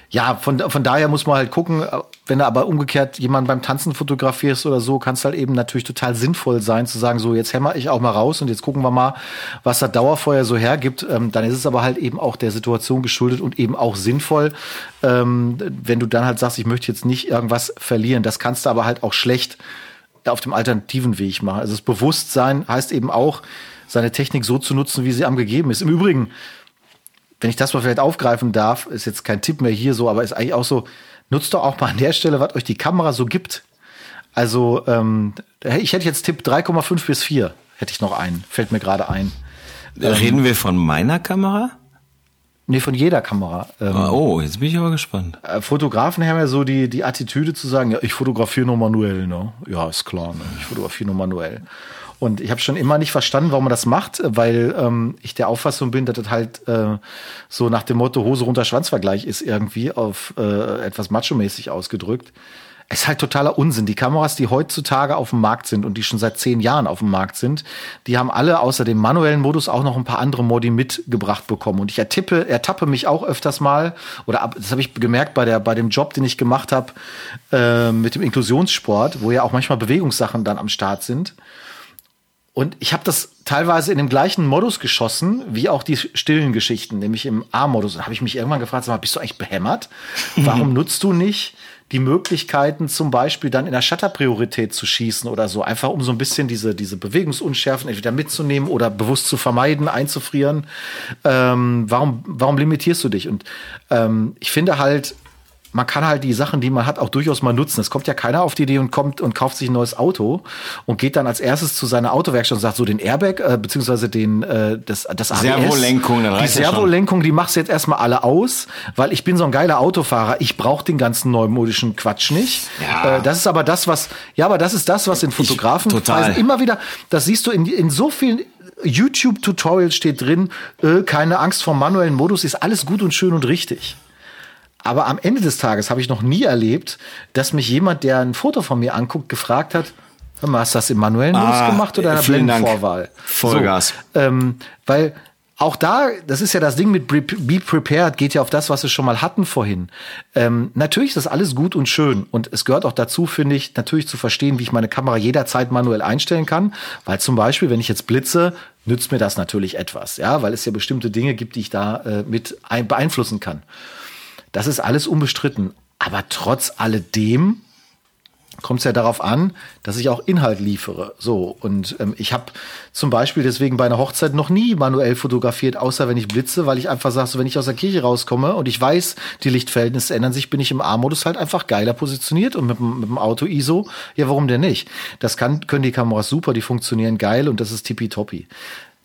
S2: ja, von, von daher muss man halt gucken, wenn du aber umgekehrt jemanden beim Tanzen fotografierst oder so, kann es halt eben natürlich total sinnvoll sein, zu sagen, so jetzt hämmer ich auch mal raus und jetzt gucken wir mal, was das Dauerfeuer so hergibt. Ähm, dann ist es aber halt eben auch der Situation geschuldet und eben auch sinnvoll, ähm, wenn du dann halt sagst, ich möchte jetzt nicht irgendwas verlieren. Das kannst du aber halt auch schlecht auf dem alternativen Weg machen. Also das Bewusstsein heißt eben auch, seine Technik so zu nutzen, wie sie am gegeben ist. Im Übrigen, wenn ich das mal vielleicht aufgreifen darf, ist jetzt kein Tipp mehr hier so, aber ist eigentlich auch so, nutzt doch auch mal an der Stelle, was euch die Kamera so gibt. Also, ähm, ich hätte jetzt Tipp 3,5 bis 4, hätte ich noch einen, fällt mir gerade ein.
S1: Reden ähm, wir von meiner Kamera?
S2: Nee, von jeder Kamera.
S1: Ähm, ah, oh, jetzt bin ich aber gespannt.
S2: Äh, Fotografen haben ja so die, die Attitüde zu sagen, ja, ich fotografiere nur manuell, ne? Ja, ist klar, ne? Ich fotografiere nur manuell. Und ich habe schon immer nicht verstanden, warum man das macht, weil ähm, ich der Auffassung bin, dass das halt äh, so nach dem Motto Hose runter Schwanzvergleich ist irgendwie auf äh, etwas macho-mäßig ausgedrückt. Es ist halt totaler Unsinn. Die Kameras, die heutzutage auf dem Markt sind und die schon seit zehn Jahren auf dem Markt sind, die haben alle außer dem manuellen Modus auch noch ein paar andere Modi mitgebracht bekommen. Und ich ertippe, ertappe mich auch öfters mal, oder ab, das habe ich gemerkt bei, der, bei dem Job, den ich gemacht habe äh, mit dem Inklusionssport, wo ja auch manchmal Bewegungssachen dann am Start sind und ich habe das teilweise in dem gleichen Modus geschossen, wie auch die stillen Geschichten, nämlich im A-Modus. Da habe ich mich irgendwann gefragt, sag mal, bist du eigentlich behämmert? Warum nutzt du nicht die Möglichkeiten, zum Beispiel dann in der Shutterpriorität zu schießen oder so, einfach um so ein bisschen diese, diese Bewegungsunschärfen entweder mitzunehmen oder bewusst zu vermeiden, einzufrieren. Ähm, warum, warum limitierst du dich? Und ähm, ich finde halt, man kann halt die Sachen, die man hat, auch durchaus mal nutzen. Es kommt ja keiner auf die Idee und kommt und kauft sich ein neues Auto und geht dann als erstes zu seiner Autowerkstatt und sagt so den Airbag äh, beziehungsweise den äh, das das ABS,
S1: Servolenkung,
S2: die Servolenkung, die machst du jetzt erstmal alle aus, weil ich bin so ein geiler Autofahrer. Ich brauche den ganzen neumodischen Quatsch nicht. Ja. Äh, das ist aber das, was ja, aber das ist das, was in Fotografen
S1: total.
S2: immer wieder. Das siehst du in in so vielen YouTube-Tutorials steht drin, äh, keine Angst vor manuellen Modus, ist alles gut und schön und richtig. Aber am Ende des Tages habe ich noch nie erlebt, dass mich jemand, der ein Foto von mir anguckt, gefragt hat, Hör mal, hast du das im manuellen ah, gemacht oder in der Blendenvorwahl?
S1: Vollgas.
S2: So, ähm, weil auch da, das ist ja das Ding mit Be Prepared, geht ja auf das, was wir schon mal hatten vorhin. Ähm, natürlich ist das alles gut und schön. Und es gehört auch dazu, finde ich, natürlich zu verstehen, wie ich meine Kamera jederzeit manuell einstellen kann. Weil zum Beispiel, wenn ich jetzt blitze, nützt mir das natürlich etwas. Ja, weil es ja bestimmte Dinge gibt, die ich da äh, mit beeinflussen kann. Das ist alles unbestritten. Aber trotz alledem kommt es ja darauf an, dass ich auch Inhalt liefere. So und ähm, ich habe zum Beispiel deswegen bei einer Hochzeit noch nie manuell fotografiert, außer wenn ich blitze, weil ich einfach sage, so wenn ich aus der Kirche rauskomme und ich weiß, die Lichtverhältnisse ändern sich, bin ich im A-Modus halt einfach geiler positioniert und mit, mit dem Auto ISO, ja warum denn nicht? Das kann können die Kameras super, die funktionieren geil und das ist tippitoppi.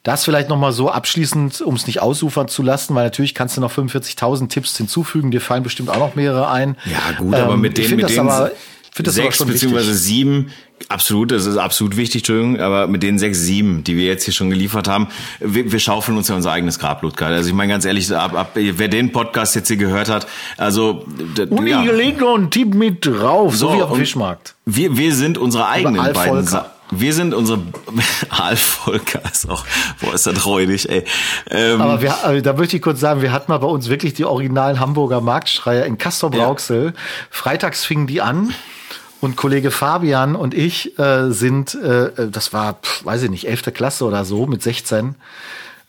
S2: Das vielleicht noch mal so abschließend, um es nicht ausufern zu lassen, weil natürlich kannst du noch 45.000 Tipps hinzufügen. Dir fallen bestimmt auch noch mehrere ein.
S1: Ja gut, ähm, aber mit denen, mit denen aber, sechs beziehungsweise wichtig. sieben, absolut, das ist absolut wichtig, Entschuldigung, aber mit den sechs, sieben, die wir jetzt hier schon geliefert haben, wir, wir schaufeln uns ja unser eigenes Grabblut gerade. Also ich meine ganz ehrlich, ab, ab, wer den Podcast jetzt hier gehört hat, also
S2: Uni ja. legt noch einen Tipp mit drauf, so, so wie auf dem Fischmarkt.
S1: Wir, wir sind unsere eigenen beiden Sa wir sind unsere Alfolker ist auch, boah, ist das räudig, ey.
S2: Ähm, Aber wir, also da möchte ich kurz sagen, wir hatten mal bei uns wirklich die originalen Hamburger Marktschreier in Castor Brauxel. Ja. Freitags fingen die an. Und Kollege Fabian und ich äh, sind, äh, das war, pf, weiß ich nicht, elfte Klasse oder so, mit 16,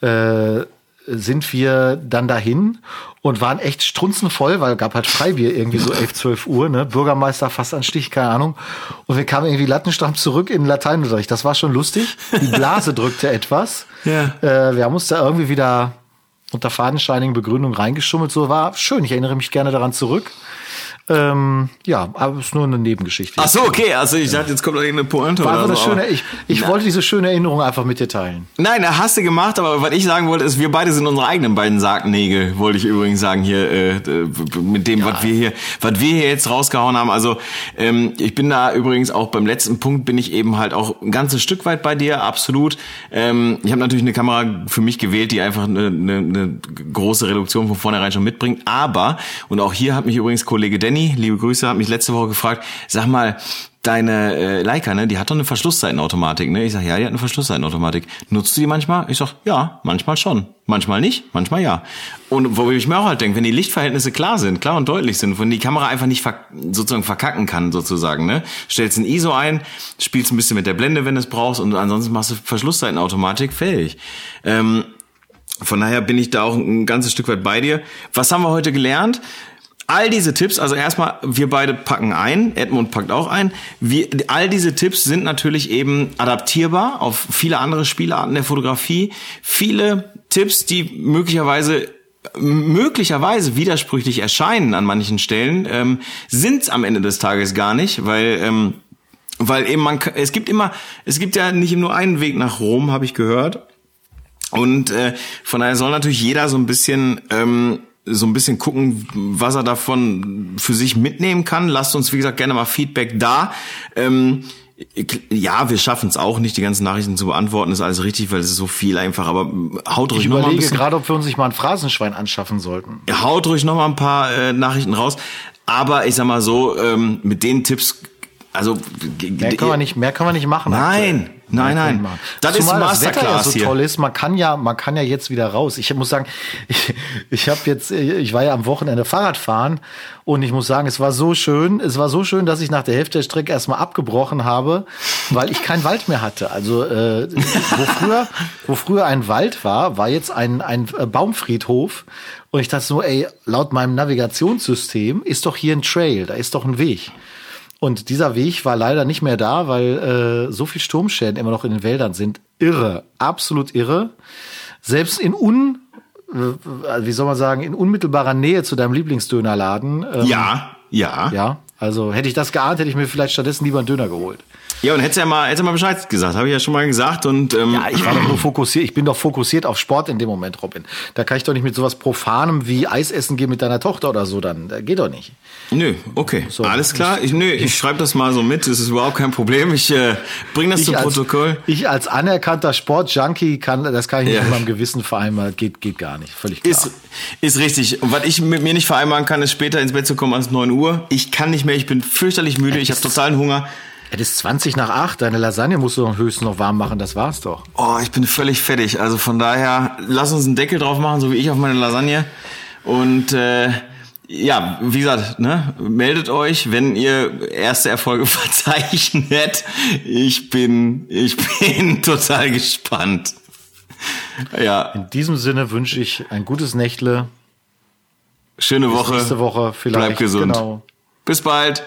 S2: äh, sind wir dann dahin und waren echt strunzenvoll, weil gab halt Freibier irgendwie so 11, 12 Uhr, ne? Bürgermeister fast an Stich, keine Ahnung. Und wir kamen irgendwie lattenstramm zurück in Lateinunterricht. Das war schon lustig. Die Blase drückte etwas. Ja. Äh, wir haben uns da irgendwie wieder unter fadenscheinigen Begründung reingeschummelt. So war schön. Ich erinnere mich gerne daran zurück. Ähm, ja, aber es ist nur eine Nebengeschichte.
S1: Ach so, okay. Also ich dachte, jetzt kommt noch irgendeine Pointe
S2: War
S1: oder
S2: so. Schöne, ich ich wollte diese schöne Erinnerung einfach mit dir teilen.
S1: Nein, hast du gemacht, aber was ich sagen wollte, ist, wir beide sind unsere eigenen beiden Sargnägel, wollte ich übrigens sagen hier, äh, mit dem, ja. was wir hier, was wir hier jetzt rausgehauen haben. Also ähm, ich bin da übrigens auch beim letzten Punkt bin ich eben halt auch ein ganzes Stück weit bei dir, absolut. Ähm, ich habe natürlich eine Kamera für mich gewählt, die einfach eine, eine, eine große Reduktion von vornherein schon mitbringt. Aber, und auch hier hat mich übrigens Kollege Danny Jenny, liebe Grüße, hat mich letzte Woche gefragt, sag mal, deine äh, Leica, ne, die hat doch eine Verschlussseitenautomatik, ne? Ich sag, ja, die hat eine Verschlussseitenautomatik. Nutzt du die manchmal? Ich sag, ja, manchmal schon. Manchmal nicht, manchmal ja. Und wo ich mir auch halt denke, wenn die Lichtverhältnisse klar sind, klar und deutlich sind, wenn die Kamera einfach nicht ver sozusagen verkacken kann, sozusagen, ne? Stellst ein ISO ein, spielst ein bisschen mit der Blende, wenn es brauchst, und ansonsten machst du Verschlussseitenautomatik fähig. Ähm, von daher bin ich da auch ein ganzes Stück weit bei dir. Was haben wir heute gelernt? All diese Tipps, also erstmal, wir beide packen ein, Edmund packt auch ein. Wir, all diese Tipps sind natürlich eben adaptierbar auf viele andere Spielarten der Fotografie. Viele Tipps, die möglicherweise möglicherweise widersprüchlich erscheinen an manchen Stellen, ähm, sind am Ende des Tages gar nicht, weil ähm, weil eben man es gibt immer es gibt ja nicht nur einen Weg nach Rom, habe ich gehört. Und äh, von daher soll natürlich jeder so ein bisschen ähm, so ein bisschen gucken, was er davon für sich mitnehmen kann. Lasst uns, wie gesagt, gerne mal Feedback da. Ähm, ja, wir schaffen es auch nicht, die ganzen Nachrichten zu beantworten, ist alles richtig, weil es ist so viel einfach, aber haut ruhig
S2: ich noch bisschen. gerade, ob wir uns nicht mal ein Phrasenschwein anschaffen sollten.
S1: Haut ruhig noch mal ein paar äh, Nachrichten raus. Aber ich sag mal so, ähm, mit den Tipps also
S2: mehr kann man nicht, mehr kann man nicht machen.
S1: Nein, aktuell. Nein, nein.
S2: Das Zumal ist Masterclass das Wetter ja so hier. toll ist. Man kann ja, man kann ja jetzt wieder raus. Ich muss sagen, ich, ich habe jetzt, ich war ja am Wochenende Fahrrad fahren und ich muss sagen, es war so schön. Es war so schön, dass ich nach der Hälfte der Strecke erstmal abgebrochen habe, weil ich keinen Wald mehr hatte. Also äh, wo früher, wo früher ein Wald war, war jetzt ein ein äh, Baumfriedhof. Und ich dachte so, ey, laut meinem Navigationssystem ist doch hier ein Trail, da ist doch ein Weg. Und dieser Weg war leider nicht mehr da, weil äh, so viel Sturmschäden immer noch in den Wäldern sind. Irre, absolut irre. Selbst in un äh, wie soll man sagen, in unmittelbarer Nähe zu deinem Lieblingsdönerladen.
S1: Ähm, ja, ja.
S2: Ja, also hätte ich das geahnt, hätte ich mir vielleicht stattdessen lieber einen Döner geholt.
S1: Ja, und hättest ja mal, hättest ja mal Bescheid gesagt, habe ich ja schon mal gesagt. Und, ähm,
S2: ja, ich war doch nur fokussiert, ich bin doch fokussiert auf Sport in dem Moment, Robin. Da kann ich doch nicht mit sowas Profanem wie Eis essen gehen mit deiner Tochter oder so, dann da geht doch nicht.
S1: Nö, okay. So, Alles klar. Ich, nö, ich schreibe das mal so mit, das ist überhaupt kein Problem. Ich äh, bringe das zum
S2: als,
S1: Protokoll.
S2: Ich als anerkannter Sportjunkie kann, das kann ich nicht ja. in meinem Gewissen vereinbaren, geht, geht gar nicht. Völlig klar.
S1: Ist, ist richtig. Und was ich mit mir nicht vereinbaren kann, ist später ins Bett zu kommen als 9 Uhr. Ich kann nicht mehr, ich bin fürchterlich müde, ich habe totalen Hunger.
S2: Es ist 20 nach 8, deine Lasagne musst du höchstens noch warm machen, das war's doch.
S1: Oh, ich bin völlig fertig. Also von daher, lass uns einen Deckel drauf machen, so wie ich auf meine Lasagne. Und äh, ja, wie gesagt, ne, meldet euch, wenn ihr erste Erfolge verzeichnet. Ich bin, ich bin total gespannt.
S2: Ja. In diesem Sinne wünsche ich ein gutes Nächtle.
S1: Schöne Woche.
S2: Bis nächste Woche vielleicht.
S1: Bleibt gesund. Genau. Bis bald.